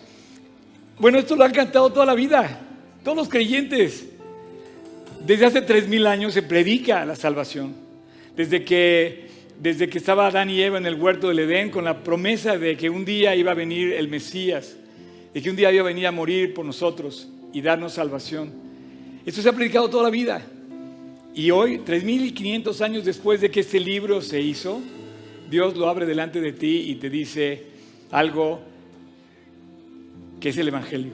bueno, esto lo han cantado toda la vida, todos los creyentes. Desde hace tres mil años se predica la salvación. Desde que, desde que estaba Adán y Eva en el huerto del Edén con la promesa de que un día iba a venir el Mesías, de que un día iba a venir a morir por nosotros y darnos salvación. Esto se ha predicado toda la vida. Y hoy, 3.500 años después de que este libro se hizo, Dios lo abre delante de ti y te dice algo que es el Evangelio.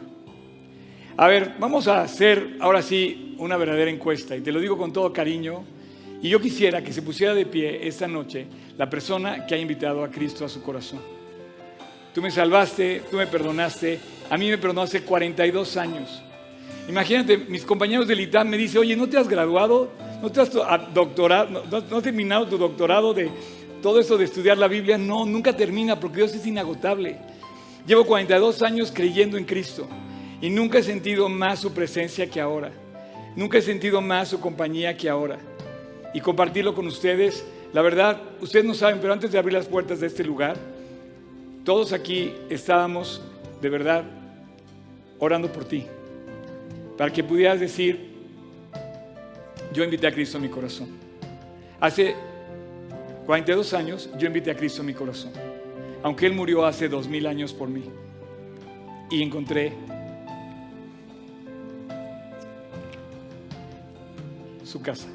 A ver, vamos a hacer ahora sí una verdadera encuesta y te lo digo con todo cariño. Y yo quisiera que se pusiera de pie esta noche la persona que ha invitado a Cristo a su corazón. Tú me salvaste, tú me perdonaste, a mí me perdonó hace 42 años. Imagínate, mis compañeros del ITAM me dicen, oye, ¿no te has graduado? ¿No te has doctorado? ¿No, no has terminado tu doctorado de todo eso de estudiar la Biblia? No, nunca termina porque Dios es inagotable. Llevo 42 años creyendo en Cristo y nunca he sentido más su presencia que ahora. Nunca he sentido más su compañía que ahora. Y compartirlo con ustedes, la verdad, ustedes no saben, pero antes de abrir las puertas de este lugar, todos aquí estábamos de verdad orando por ti, para que pudieras decir, yo invité a Cristo a mi corazón. Hace 42 años yo invité a Cristo a mi corazón, aunque Él murió hace 2000 años por mí. Y encontré su casa.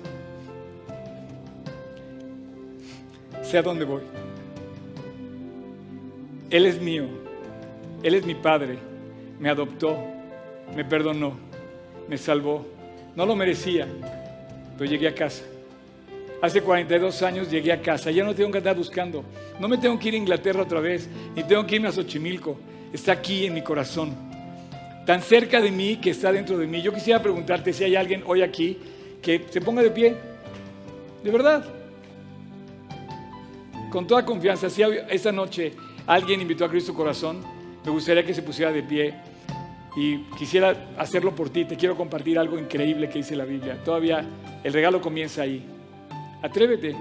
Sé a dónde voy. Él es mío. Él es mi padre. Me adoptó. Me perdonó. Me salvó. No lo merecía, pero llegué a casa. Hace 42 años llegué a casa. Ya no tengo que andar buscando. No me tengo que ir a Inglaterra otra vez. Ni tengo que irme a Xochimilco. Está aquí en mi corazón. Tan cerca de mí que está dentro de mí. Yo quisiera preguntarte si hay alguien hoy aquí que se ponga de pie. De verdad. Con toda confianza. Si esta noche alguien invitó a Cristo corazón, me gustaría que se pusiera de pie. Y quisiera hacerlo por ti. Te quiero compartir algo increíble que dice la Biblia. Todavía el regalo comienza ahí. Atrévete.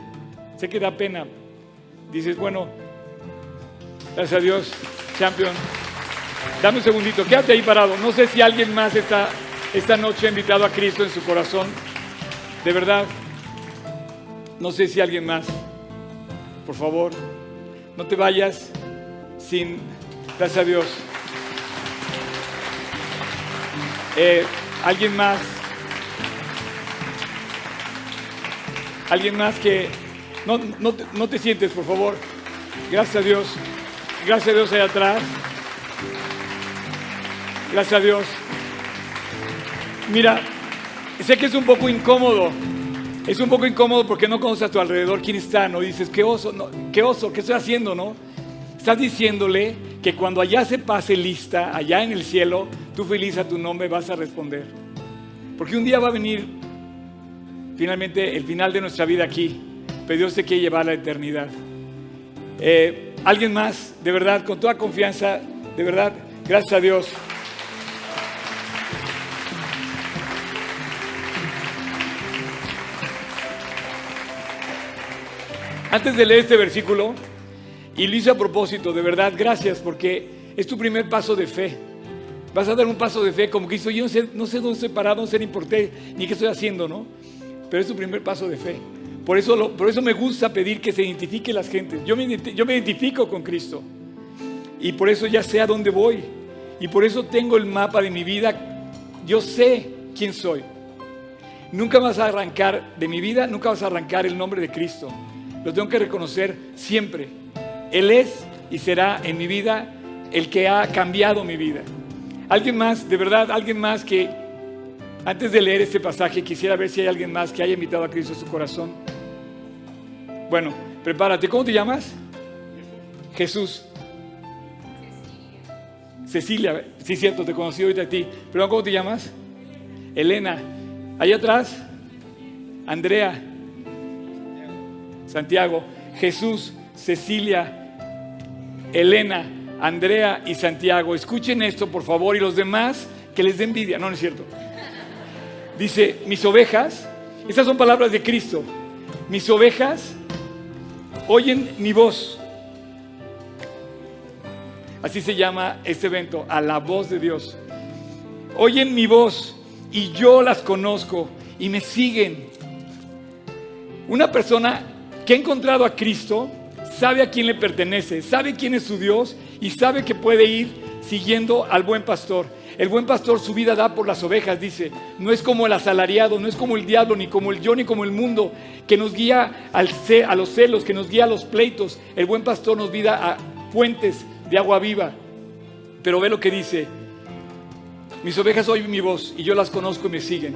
Sé que da pena. Dices, bueno, gracias a Dios, champion. Dame un segundito, quédate ahí parado. No sé si alguien más está esta noche ha invitado a Cristo en su corazón. De verdad, no sé si alguien más. Por favor, no te vayas sin, gracias a Dios. Eh, ¿Alguien más? ¿Alguien más que... No, no, no te sientes, por favor. Gracias a Dios. Gracias a Dios allá atrás. Gracias a Dios. Mira, sé que es un poco incómodo. Es un poco incómodo porque no conoces a tu alrededor quién está, ¿no? dices, qué oso, no, qué oso, ¿qué estoy haciendo, no? Estás diciéndole que cuando allá se pase lista, allá en el cielo, tú feliz a tu nombre vas a responder. Porque un día va a venir finalmente el final de nuestra vida aquí, pero Dios te quiere llevar a la eternidad. Eh, Alguien más, de verdad, con toda confianza, de verdad, gracias a Dios. Antes de leer este versículo, y lo hice a propósito, de verdad, gracias, porque es tu primer paso de fe. Vas a dar un paso de fe, como que hizo, yo no sé, dónde estoy parado, no sé ni por qué, ni qué estoy haciendo, ¿no? Pero es tu primer paso de fe. Por eso, por eso me gusta pedir que se identifique las gentes. Yo me, yo me identifico con Cristo. Y por eso ya sé a dónde voy. Y por eso tengo el mapa de mi vida. Yo sé quién soy. Nunca vas a arrancar de mi vida, nunca vas a arrancar el nombre de Cristo. Lo tengo que reconocer siempre. Él es y será en mi vida el que ha cambiado mi vida. Alguien más, de verdad, alguien más que antes de leer este pasaje quisiera ver si hay alguien más que haya invitado a Cristo a su corazón. Bueno, prepárate. ¿Cómo te llamas? Jesús. Cecilia. Sí, cierto, te conocí ahorita a ti. Pero ¿cómo te llamas? Elena. Allá atrás. Andrea. Santiago. Jesús. Cecilia. Elena. Andrea y Santiago. Escuchen esto, por favor. Y los demás, que les dé envidia. No, no es cierto. Dice, mis ovejas. Estas son palabras de Cristo. Mis ovejas oyen mi voz. Así se llama este evento, a la voz de Dios. Oyen mi voz y yo las conozco y me siguen. Una persona que ha encontrado a Cristo sabe a quién le pertenece, sabe quién es su Dios y sabe que puede ir siguiendo al buen pastor. El buen pastor su vida da por las ovejas, dice. No es como el asalariado, no es como el diablo, ni como el yo, ni como el mundo, que nos guía al a los celos, que nos guía a los pleitos. El buen pastor nos guía a fuentes de agua viva. Pero ve lo que dice. Mis ovejas oyen mi voz y yo las conozco y me siguen.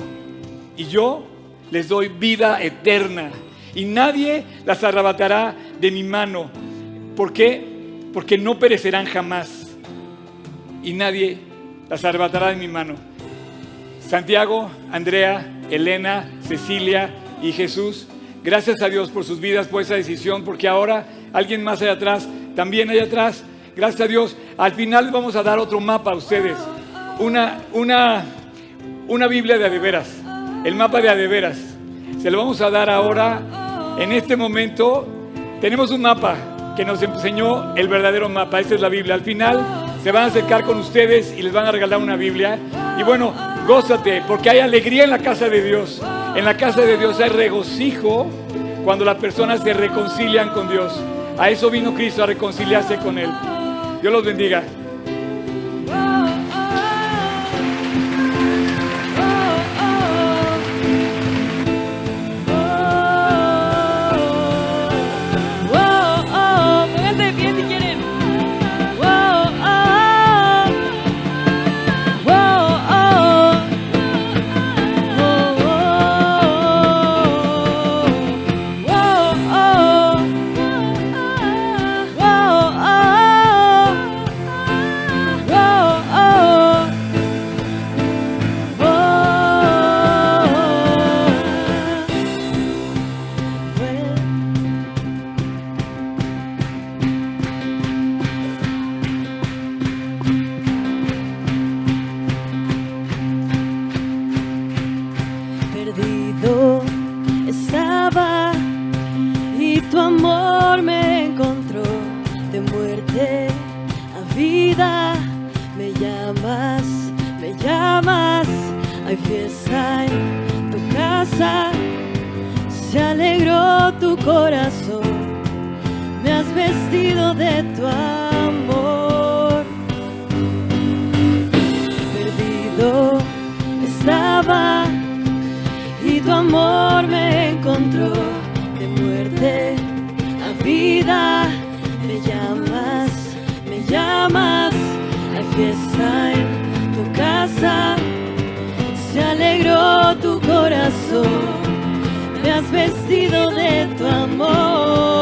Y yo les doy vida eterna. Y nadie las arrebatará de mi mano. ¿Por qué? Porque no perecerán jamás. Y nadie las arrebatará de mi mano. Santiago, Andrea, Elena, Cecilia y Jesús, gracias a Dios por sus vidas, por esa decisión, porque ahora alguien más allá atrás, también allá atrás, gracias a Dios, al final vamos a dar otro mapa a ustedes, una, una, una Biblia de adeveras, el mapa de adeveras. Se lo vamos a dar ahora, en este momento, tenemos un mapa que nos enseñó el verdadero mapa, esta es la Biblia. Al final se van a acercar con ustedes y les van a regalar una Biblia. Y bueno, gózate, porque hay alegría en la casa de Dios. En la casa de Dios hay regocijo cuando las personas se reconcilian con Dios. A eso vino Cristo, a reconciliarse con Él. Dios los bendiga. Hay fiesta en tu casa, se alegró tu corazón, me has vestido de tu amor. Perdido estaba y tu amor me encontró de muerte a vida. Me llamas, me llamas, hay fiesta en tu casa, se alegró tu corazón, me has vestido de tu amor.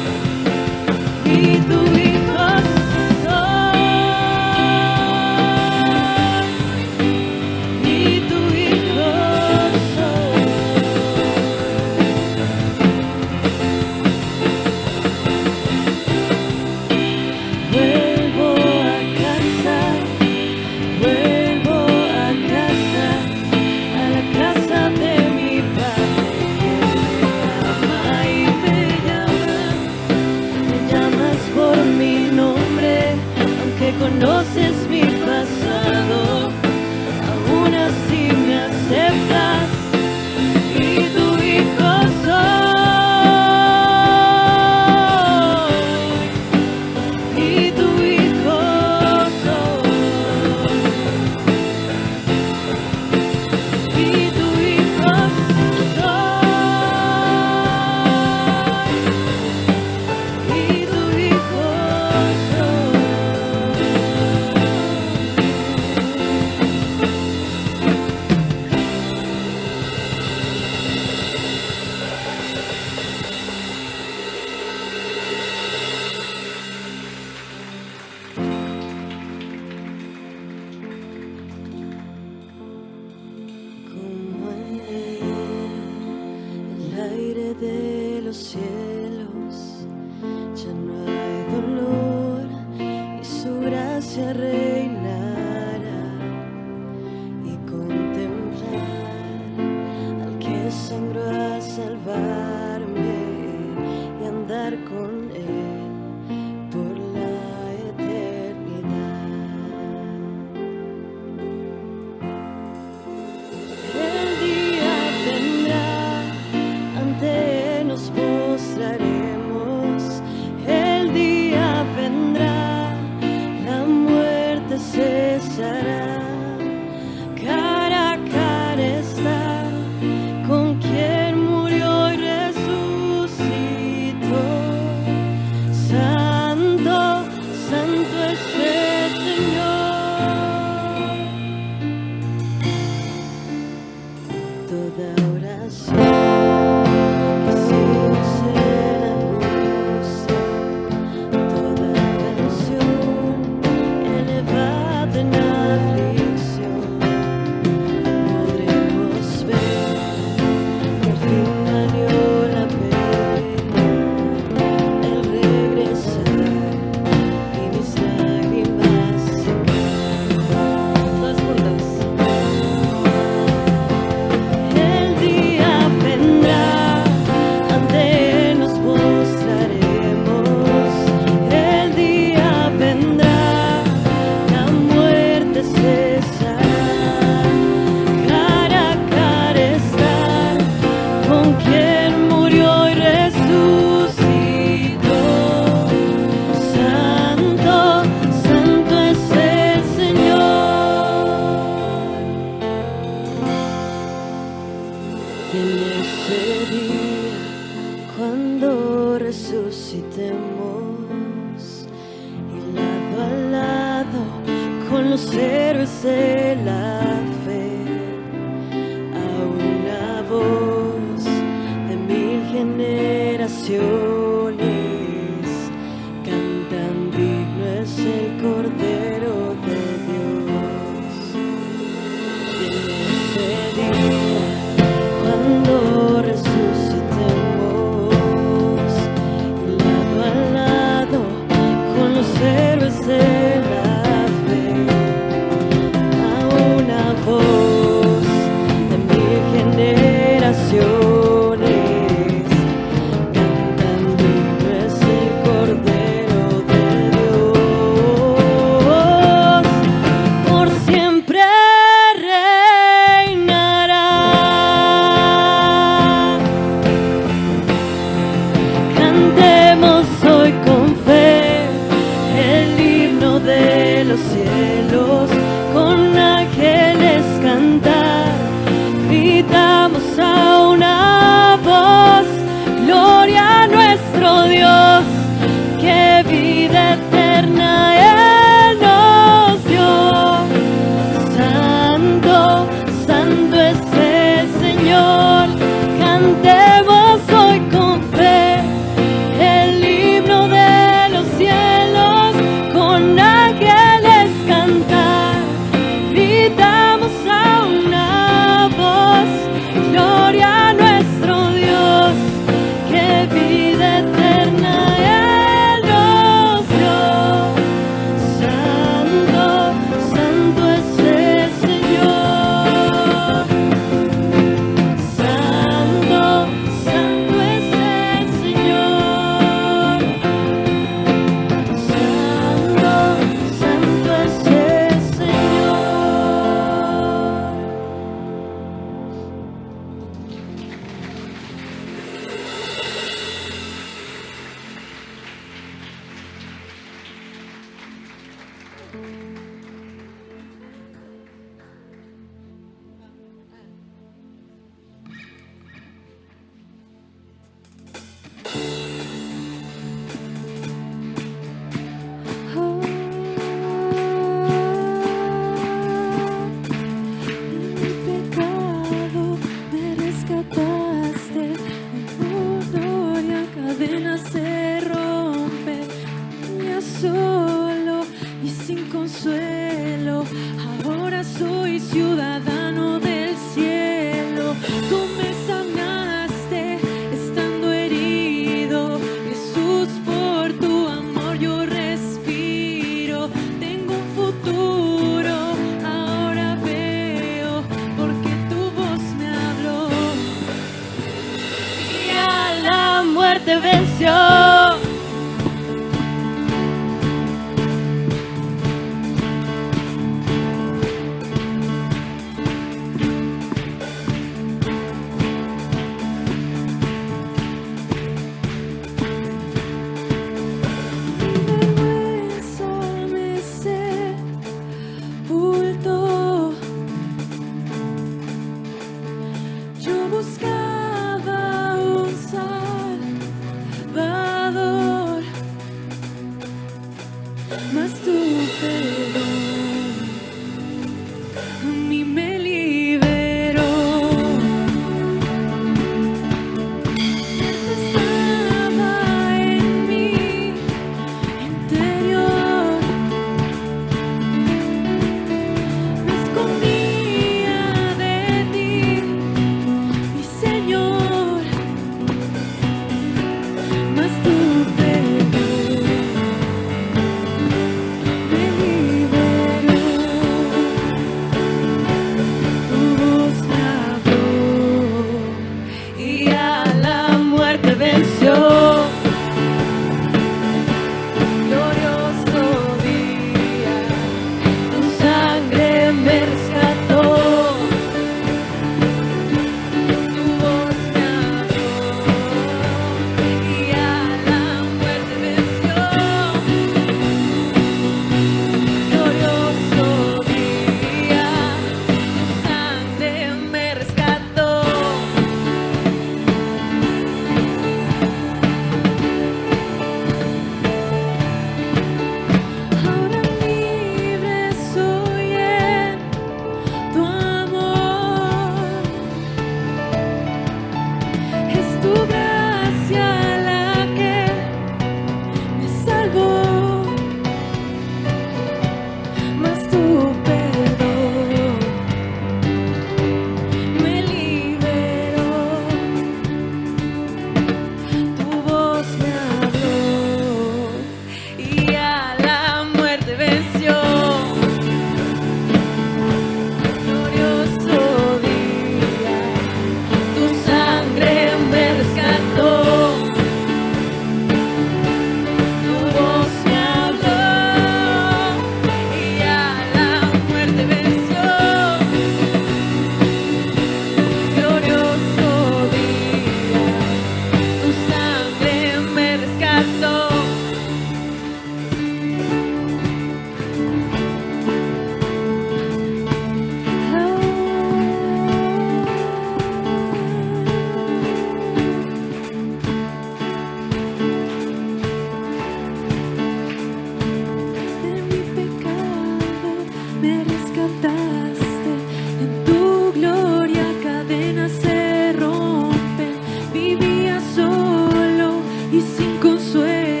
Me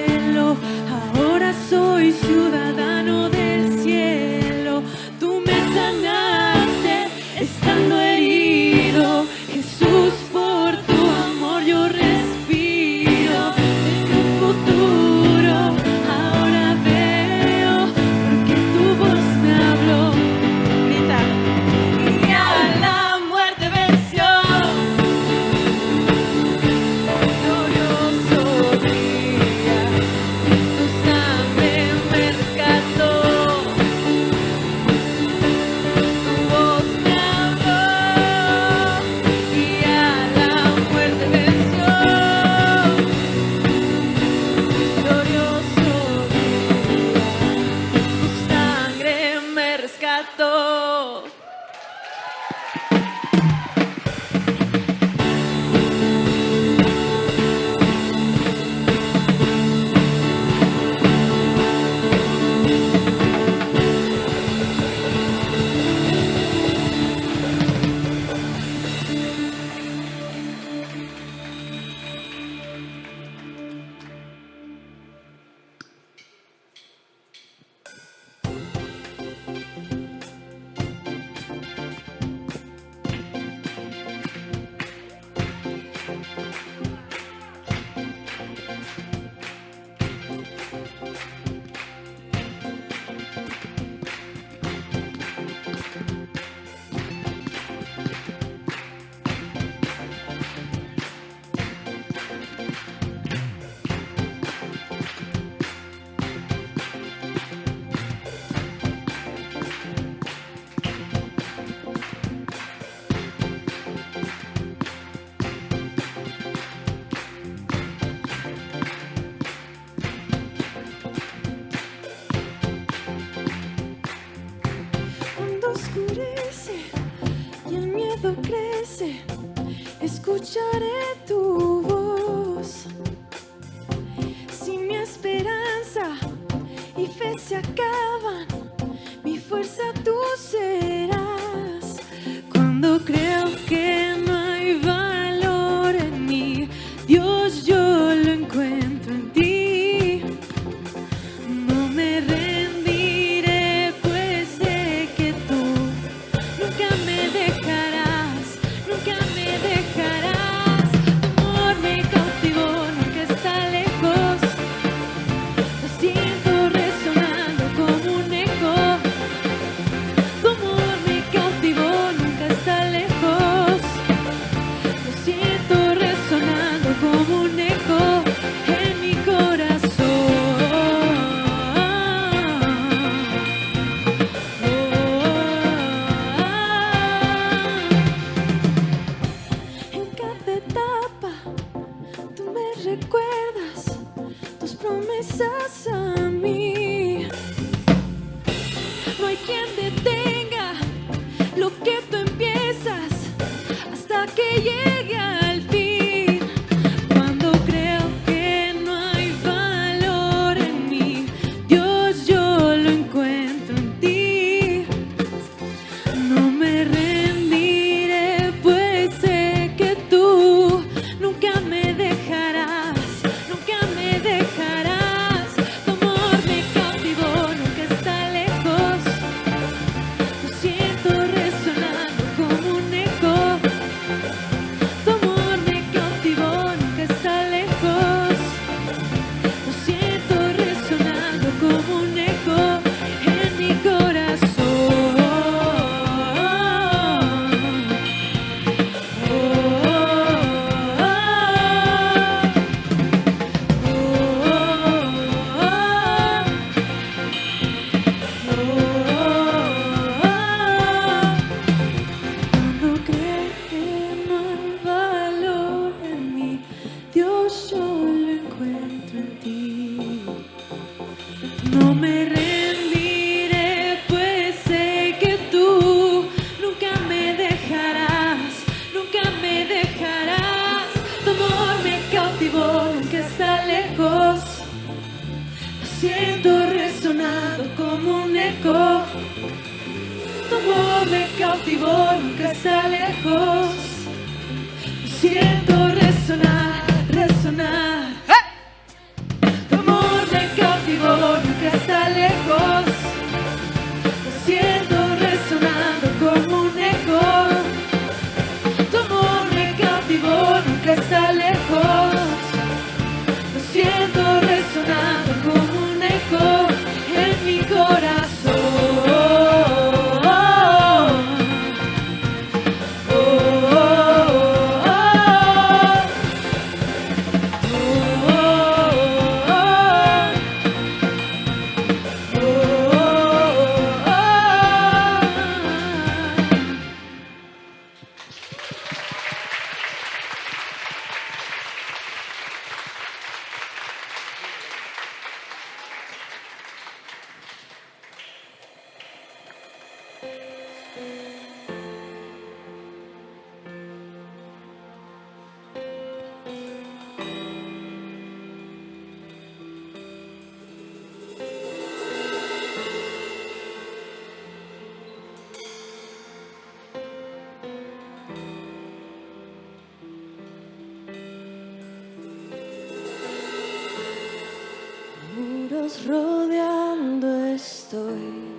rodeando estoy.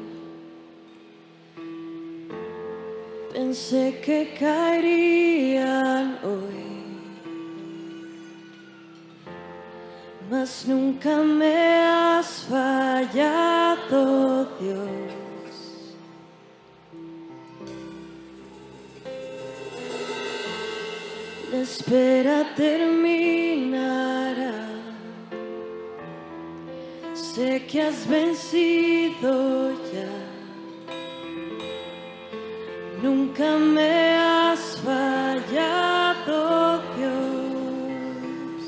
Pensé que caerían hoy, mas nunca me has fallado, Dios. La espera termina. que has vencido ya, nunca me has fallado, Dios.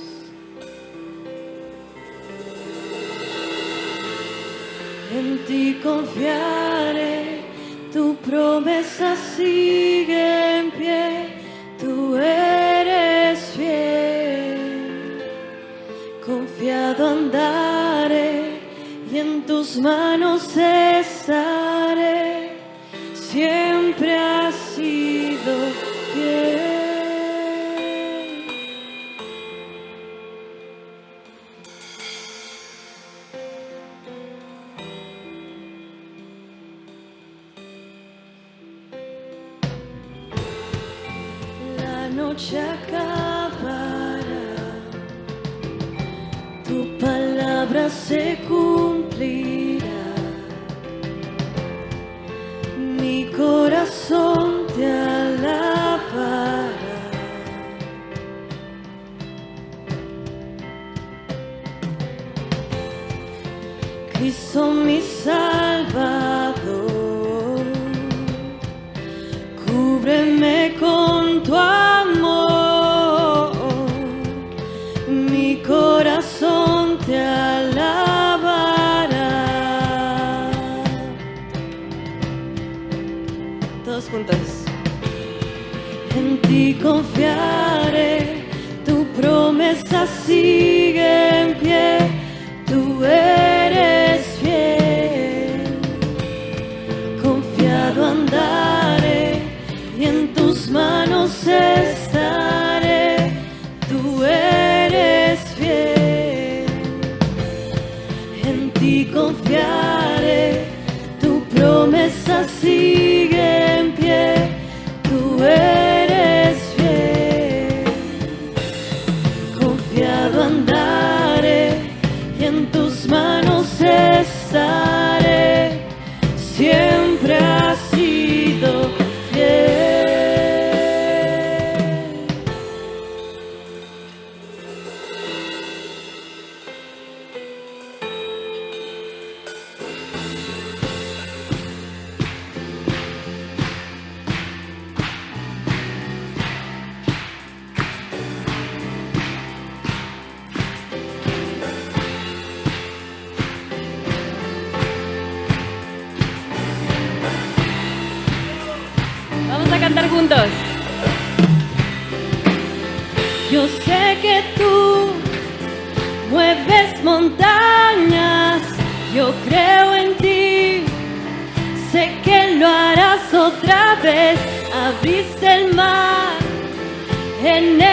En ti confiaré, tu promesa sí. você confiaré, tu promesa sigue en pie, tú eres. vez abriste el mar en el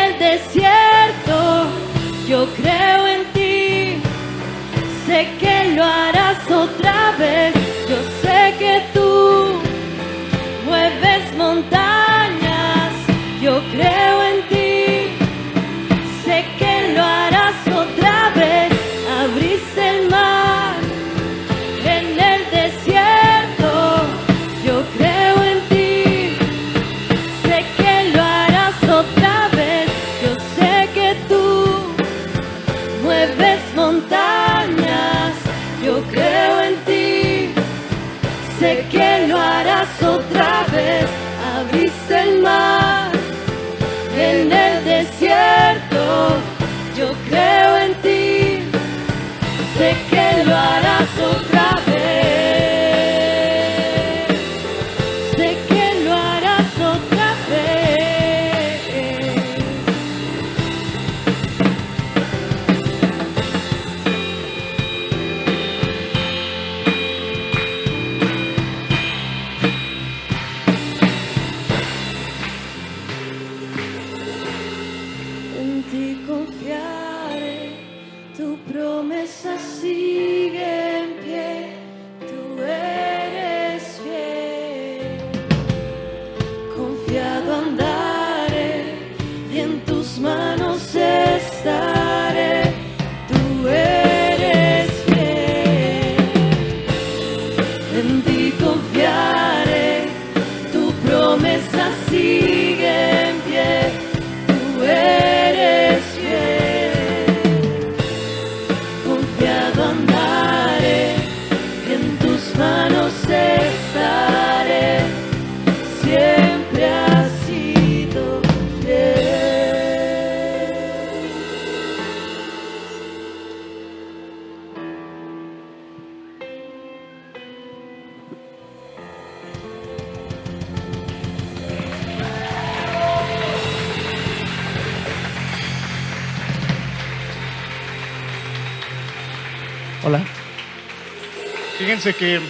Fíjense que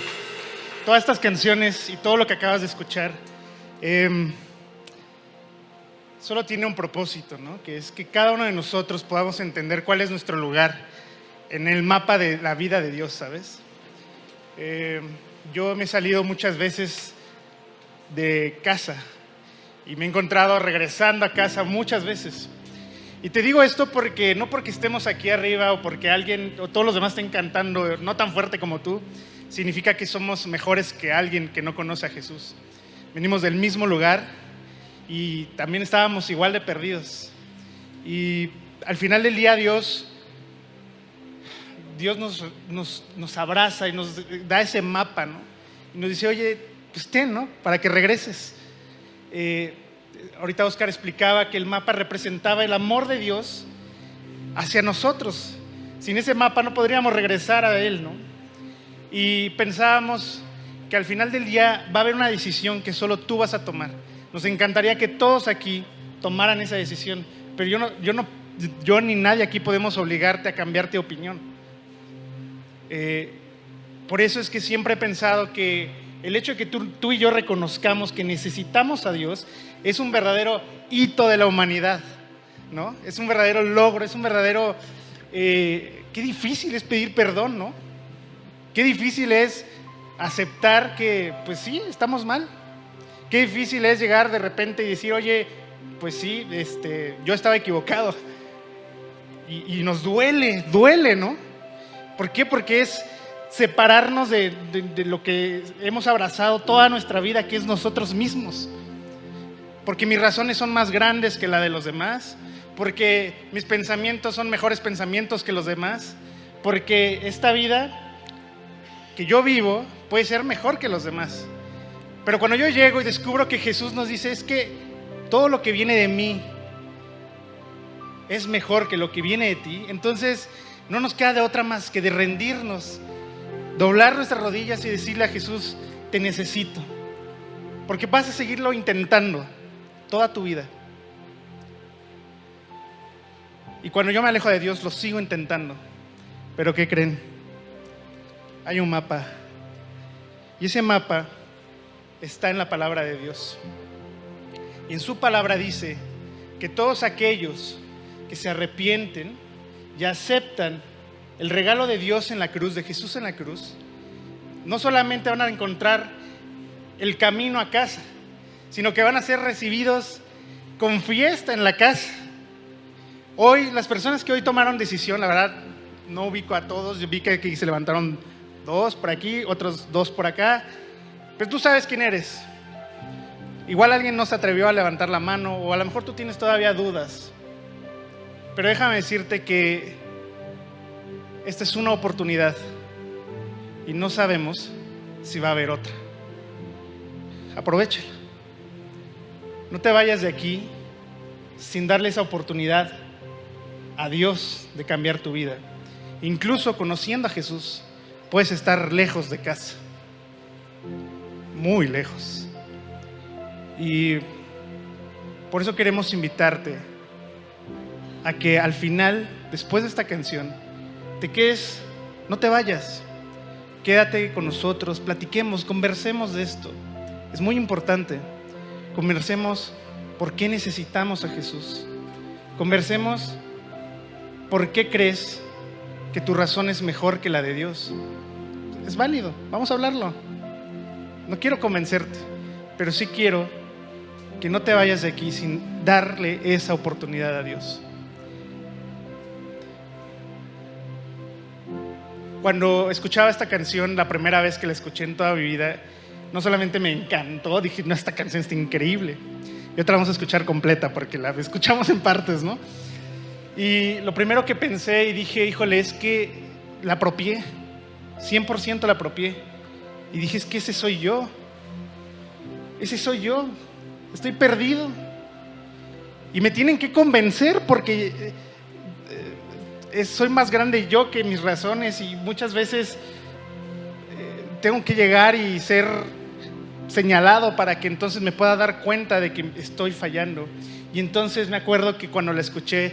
todas estas canciones y todo lo que acabas de escuchar em, solo tiene un propósito, ¿no? Que es que cada uno de nosotros podamos entender cuál es nuestro lugar en el mapa de la vida de Dios, ¿sabes? Em, yo me he salido muchas veces de casa y me he encontrado regresando a casa muchas veces. Y te digo esto porque no porque estemos aquí arriba o porque alguien o todos los demás estén cantando no tan fuerte como tú, significa que somos mejores que alguien que no conoce a Jesús. Venimos del mismo lugar y también estábamos igual de perdidos. Y al final del día Dios Dios nos, abraza y nos da ese mapa, ¿no? Y nos dice, oye, pues ten, ¿no? Para que regreses. Eh, ahorita Oscar explicaba que el mapa representaba el amor de Dios hacia nosotros. Sin ese mapa no podríamos regresar a Él, ¿no? Y pensábamos que al final del día va a haber una decisión que solo tú vas a tomar. Nos encantaría que todos aquí tomaran esa decisión, pero yo, no, yo, no, yo ni nadie aquí podemos obligarte a cambiarte de opinión. Eh, por eso es que siempre he pensado que el hecho de que tú, y yo reconozcamos que necesitamos a Dios es un verdadero hito de la humanidad, ¿no? Es un verdadero logro, es un verdadero... Eh, qué difícil es pedir perdón, ¿no? Qué difícil es aceptar que, pues sí, estamos mal. Qué difícil es llegar de repente y decir, oye, pues sí, este, yo estaba equivocado. Y, y nos duele, duele, ¿no? ¿Por qué? Porque es separarnos de, de, de, lo que hemos abrazado toda nuestra vida, que es nosotros mismos. Porque mis razones son más grandes que la de los demás, porque mis pensamientos son mejores pensamientos que los demás, porque esta vida que yo vivo puede ser mejor que los demás. Pero cuando yo llego y descubro que Jesús nos dice, es que todo lo que viene de mí es mejor que lo que viene de ti, entonces no nos queda de otra más que de rendirnos doblar nuestras rodillas y decirle a Jesús, te necesito. Porque vas a seguirlo intentando toda tu vida. Y cuando yo me alejo de Dios, lo sigo intentando. Pero ¿qué creen? Hay un mapa. Y ese mapa está en la palabra de Dios. Y en su palabra dice que todos aquellos que se arrepienten y aceptan el regalo de Dios en la cruz, de Jesús en la cruz, no solamente van a encontrar el camino a casa, sino que van a ser recibidos con fiesta en la casa. Hoy, las personas que hoy tomaron decisión, la verdad, no ubico a todos, yo vi que aquí se levantaron dos por aquí, otros dos por acá, pero tú sabes quién eres. Igual alguien no se atrevió a levantar la mano o a lo mejor tú tienes todavía dudas, pero déjame decirte que esta es una oportunidad y no sabemos si va a haber otra. Aprovechala. No te vayas de aquí sin darle esa oportunidad a Dios de cambiar tu vida. Incluso conociendo a Jesús, puedes estar lejos de casa. Muy lejos. Y por eso queremos invitarte a que al final, después de esta canción, te quedes, no te vayas, quédate con nosotros, platiquemos, conversemos de esto. Es muy importante. Conversemos por qué necesitamos a Jesús. Conversemos por qué crees que tu razón es mejor que la de Dios. Es válido, vamos a hablarlo. No quiero convencerte, pero sí quiero que no te vayas de aquí sin darle esa oportunidad a Dios. Cuando escuchaba esta canción, la primera vez que la escuché en toda mi vida, no solamente me encantó, dije, no, esta canción está increíble. Y otra vamos a escuchar completa porque la escuchamos en partes, ¿no? Y lo primero que pensé y dije, híjole, es que la apropié, 100% la apropié. Y dije, es que ese soy yo, ese soy yo, estoy perdido. Y me tienen que convencer porque soy más grande yo que mis razones y muchas veces eh, tengo que llegar y ser señalado para que entonces me pueda dar cuenta de que estoy fallando. Y entonces me acuerdo que cuando la escuché,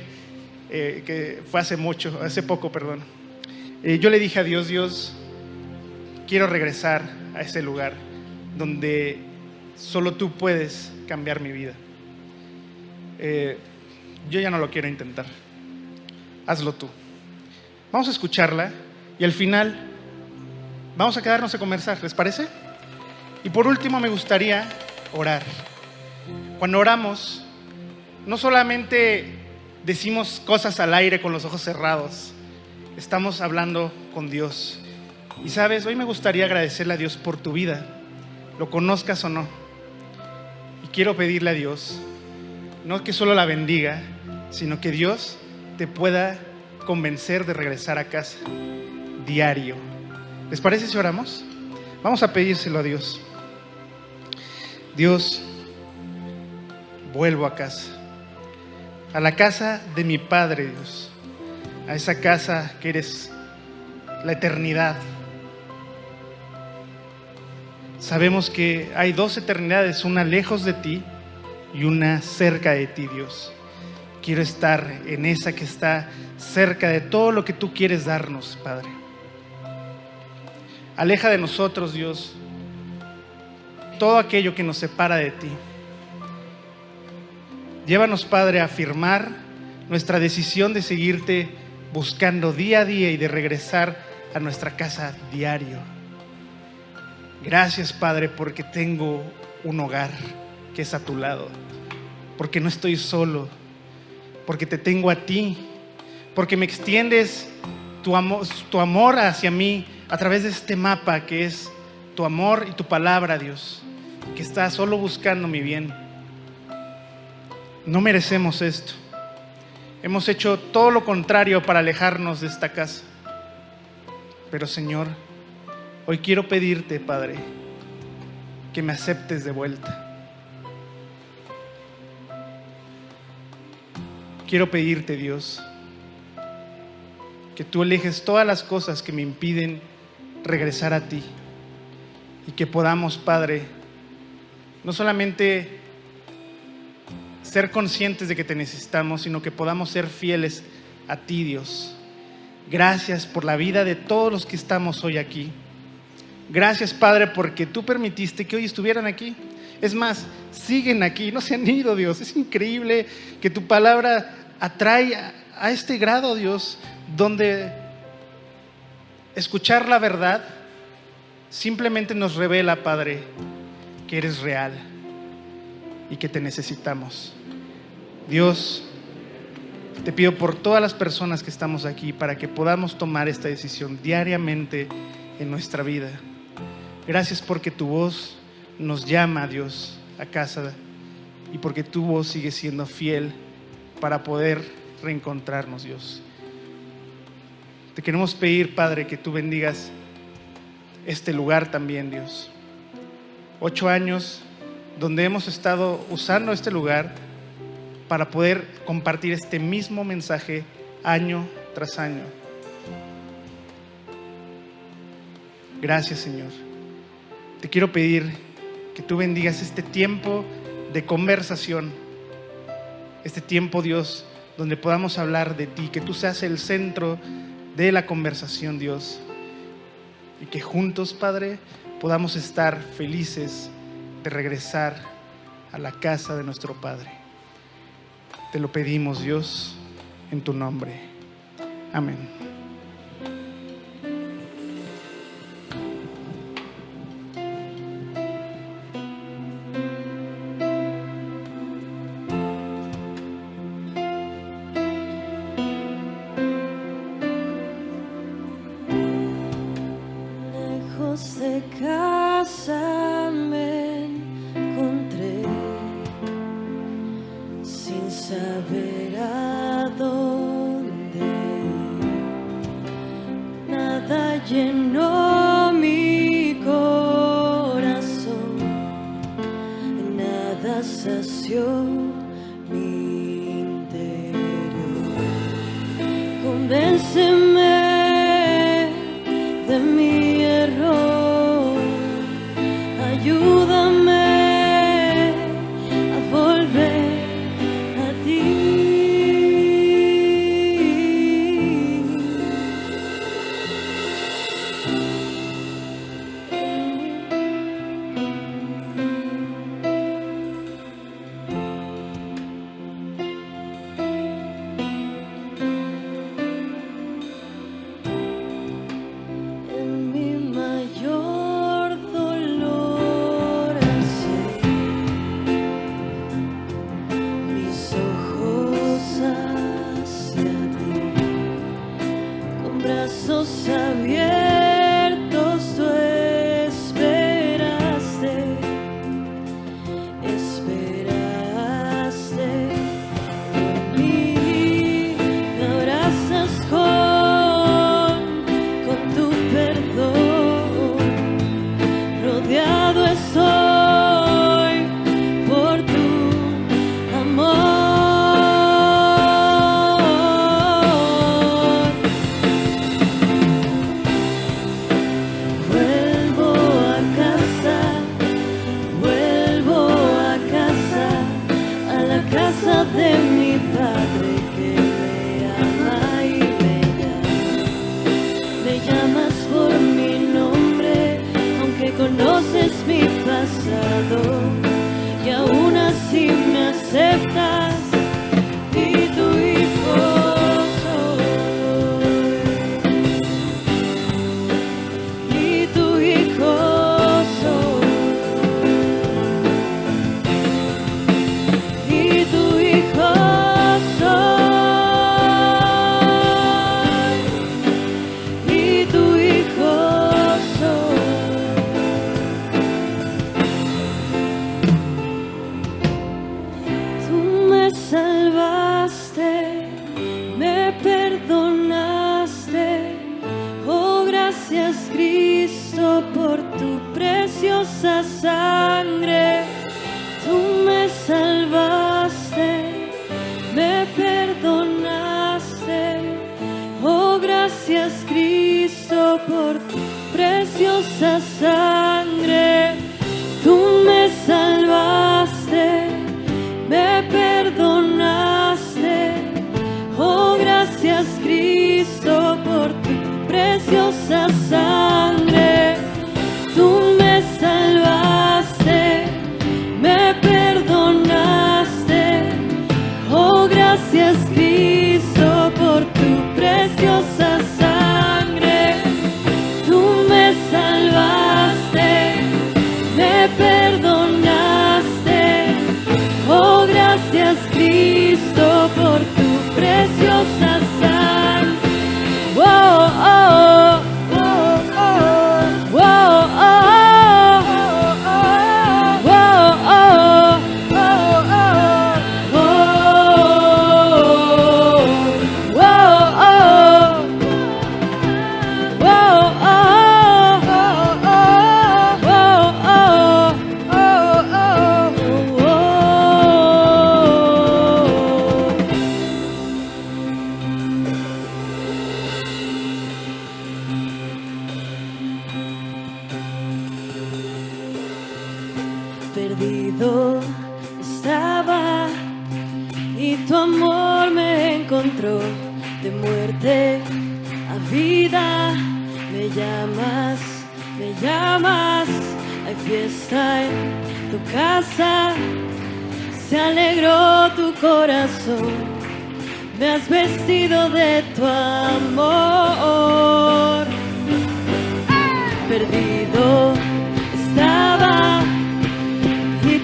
eh, que fue hace mucho, hace poco, perdón, yo le dije a Dios, Dios, quiero regresar a ese lugar donde solo tú puedes cambiar mi vida. Eh, yo ya no lo quiero intentar. Hazlo tú. Vamos a escucharla y al final vamos a quedarnos a conversar, ¿les parece? Y por último me gustaría orar. Cuando oramos, no solamente decimos cosas al aire con los ojos cerrados, estamos hablando con Dios. Y sabes, hoy me gustaría agradecerle a Dios por tu vida, lo conozcas o no. Y quiero pedirle a Dios, no que solo la bendiga, sino que Dios te pueda convencer de regresar a casa diario. ¿Les parece si oramos? Vamos a pedírselo a Dios. Dios, vuelvo a casa, a la casa de mi Padre Dios, a esa casa que eres la eternidad. Sabemos que hay dos eternidades, una lejos de ti y una cerca de ti, Dios. Quiero estar en esa que está cerca de todo lo que tú quieres darnos, Padre. Aleja de nosotros, Dios, todo aquello que nos separa de ti. Llévanos, Padre, a afirmar nuestra decisión de seguirte buscando día a día y de regresar a nuestra casa diario. Gracias, Padre, porque tengo un hogar que es a tu lado, porque no estoy solo, porque te tengo a ti, porque me extiendes tu amor, hacia mí a través de este mapa que es tu amor y tu palabra, Dios, que está solo buscando mi bien. No merecemos esto. Hemos hecho todo lo contrario para alejarnos de esta casa. Pero Señor, hoy quiero pedirte, Padre, que me aceptes de vuelta. Quiero pedirte, Dios, que tú eliges todas las cosas que me impiden regresar a ti y que podamos, Padre, no solamente ser conscientes de que te necesitamos, sino que podamos ser fieles a ti, Dios. Gracias por la vida de todos los que estamos hoy aquí. Gracias, Padre, porque tú permitiste que hoy estuvieran aquí. Es más, siguen aquí, no se han ido, Dios. Es increíble que tu palabra atrae a este grado, Dios, donde escuchar la verdad simplemente nos revela, Padre, que eres real y que te necesitamos. Dios, te pido por todas las personas que estamos aquí para que podamos tomar esta decisión diariamente en nuestra vida. Gracias porque tu voz nos llama, Dios, a casa y porque tu voz sigue siendo fiel para poder reencontrarnos, Dios. Te queremos pedir, Padre, que tú bendigas este lugar también, Dios. Ocho años donde hemos estado usando este lugar para poder compartir este mismo mensaje año tras año. Gracias, Señor. Te quiero pedir que tú bendigas este tiempo de conversación, este tiempo, Dios, donde podamos hablar de ti, que tú seas el centro de la conversación, Dios y que juntos, Padre, podamos estar felices de regresar a la casa de nuestro Padre. Te lo pedimos, Dios, en tu nombre. Amén.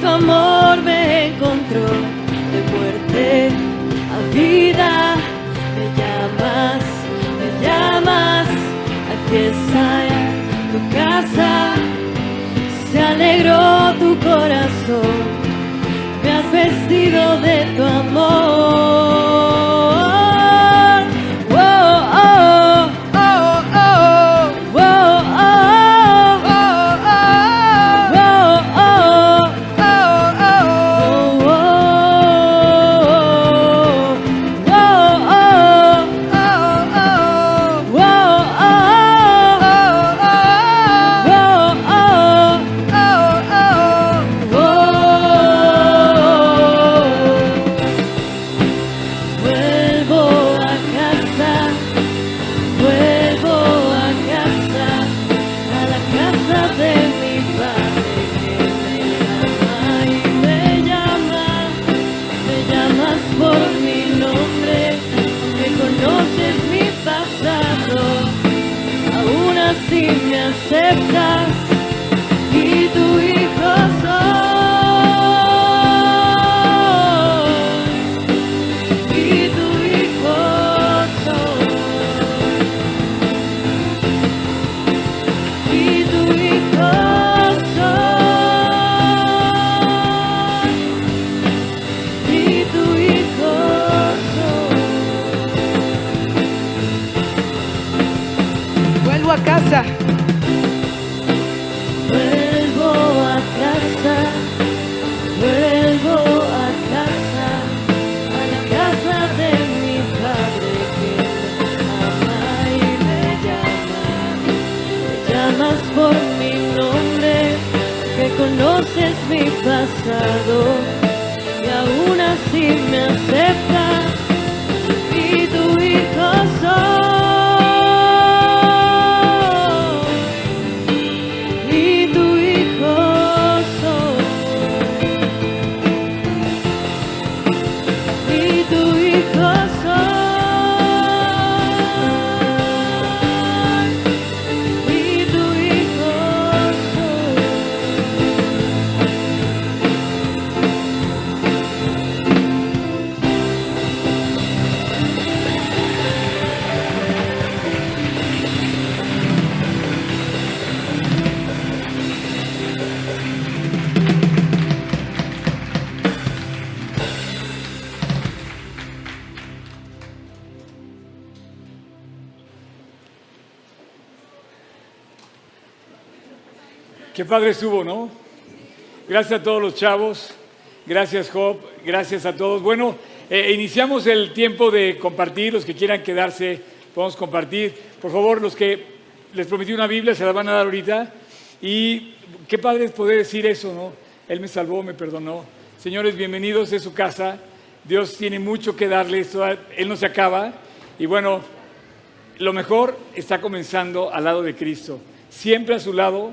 tu amor me encontró de muerte a vida. Me llamas, me llamas, aquí está ya tu casa. Se alegró tu corazón, me has vestido de tu amor. Qué padre estuvo, ¿no? Gracias a todos los chavos. Gracias, Job. Gracias a todos. Bueno, eh, iniciamos el tiempo de compartir. Los que quieran quedarse, podemos compartir. Por favor, los que les prometí una Biblia, se la van a dar ahorita. Y qué padre es poder decir eso, ¿no? Él me salvó, me perdonó. Señores, bienvenidos a su casa. Dios tiene mucho que darle. Esto, él no se acaba. Y bueno, lo mejor está comenzando al lado de Cristo. Siempre a su lado,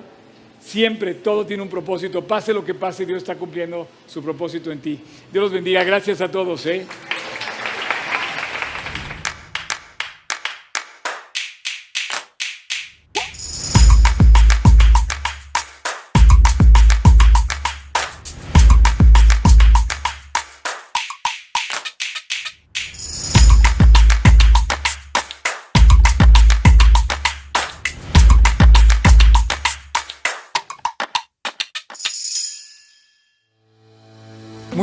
siempre todo tiene un propósito. Pase lo que pase, Dios está cumpliendo su propósito en ti. Dios los bendiga. Gracias a todos. ¿eh?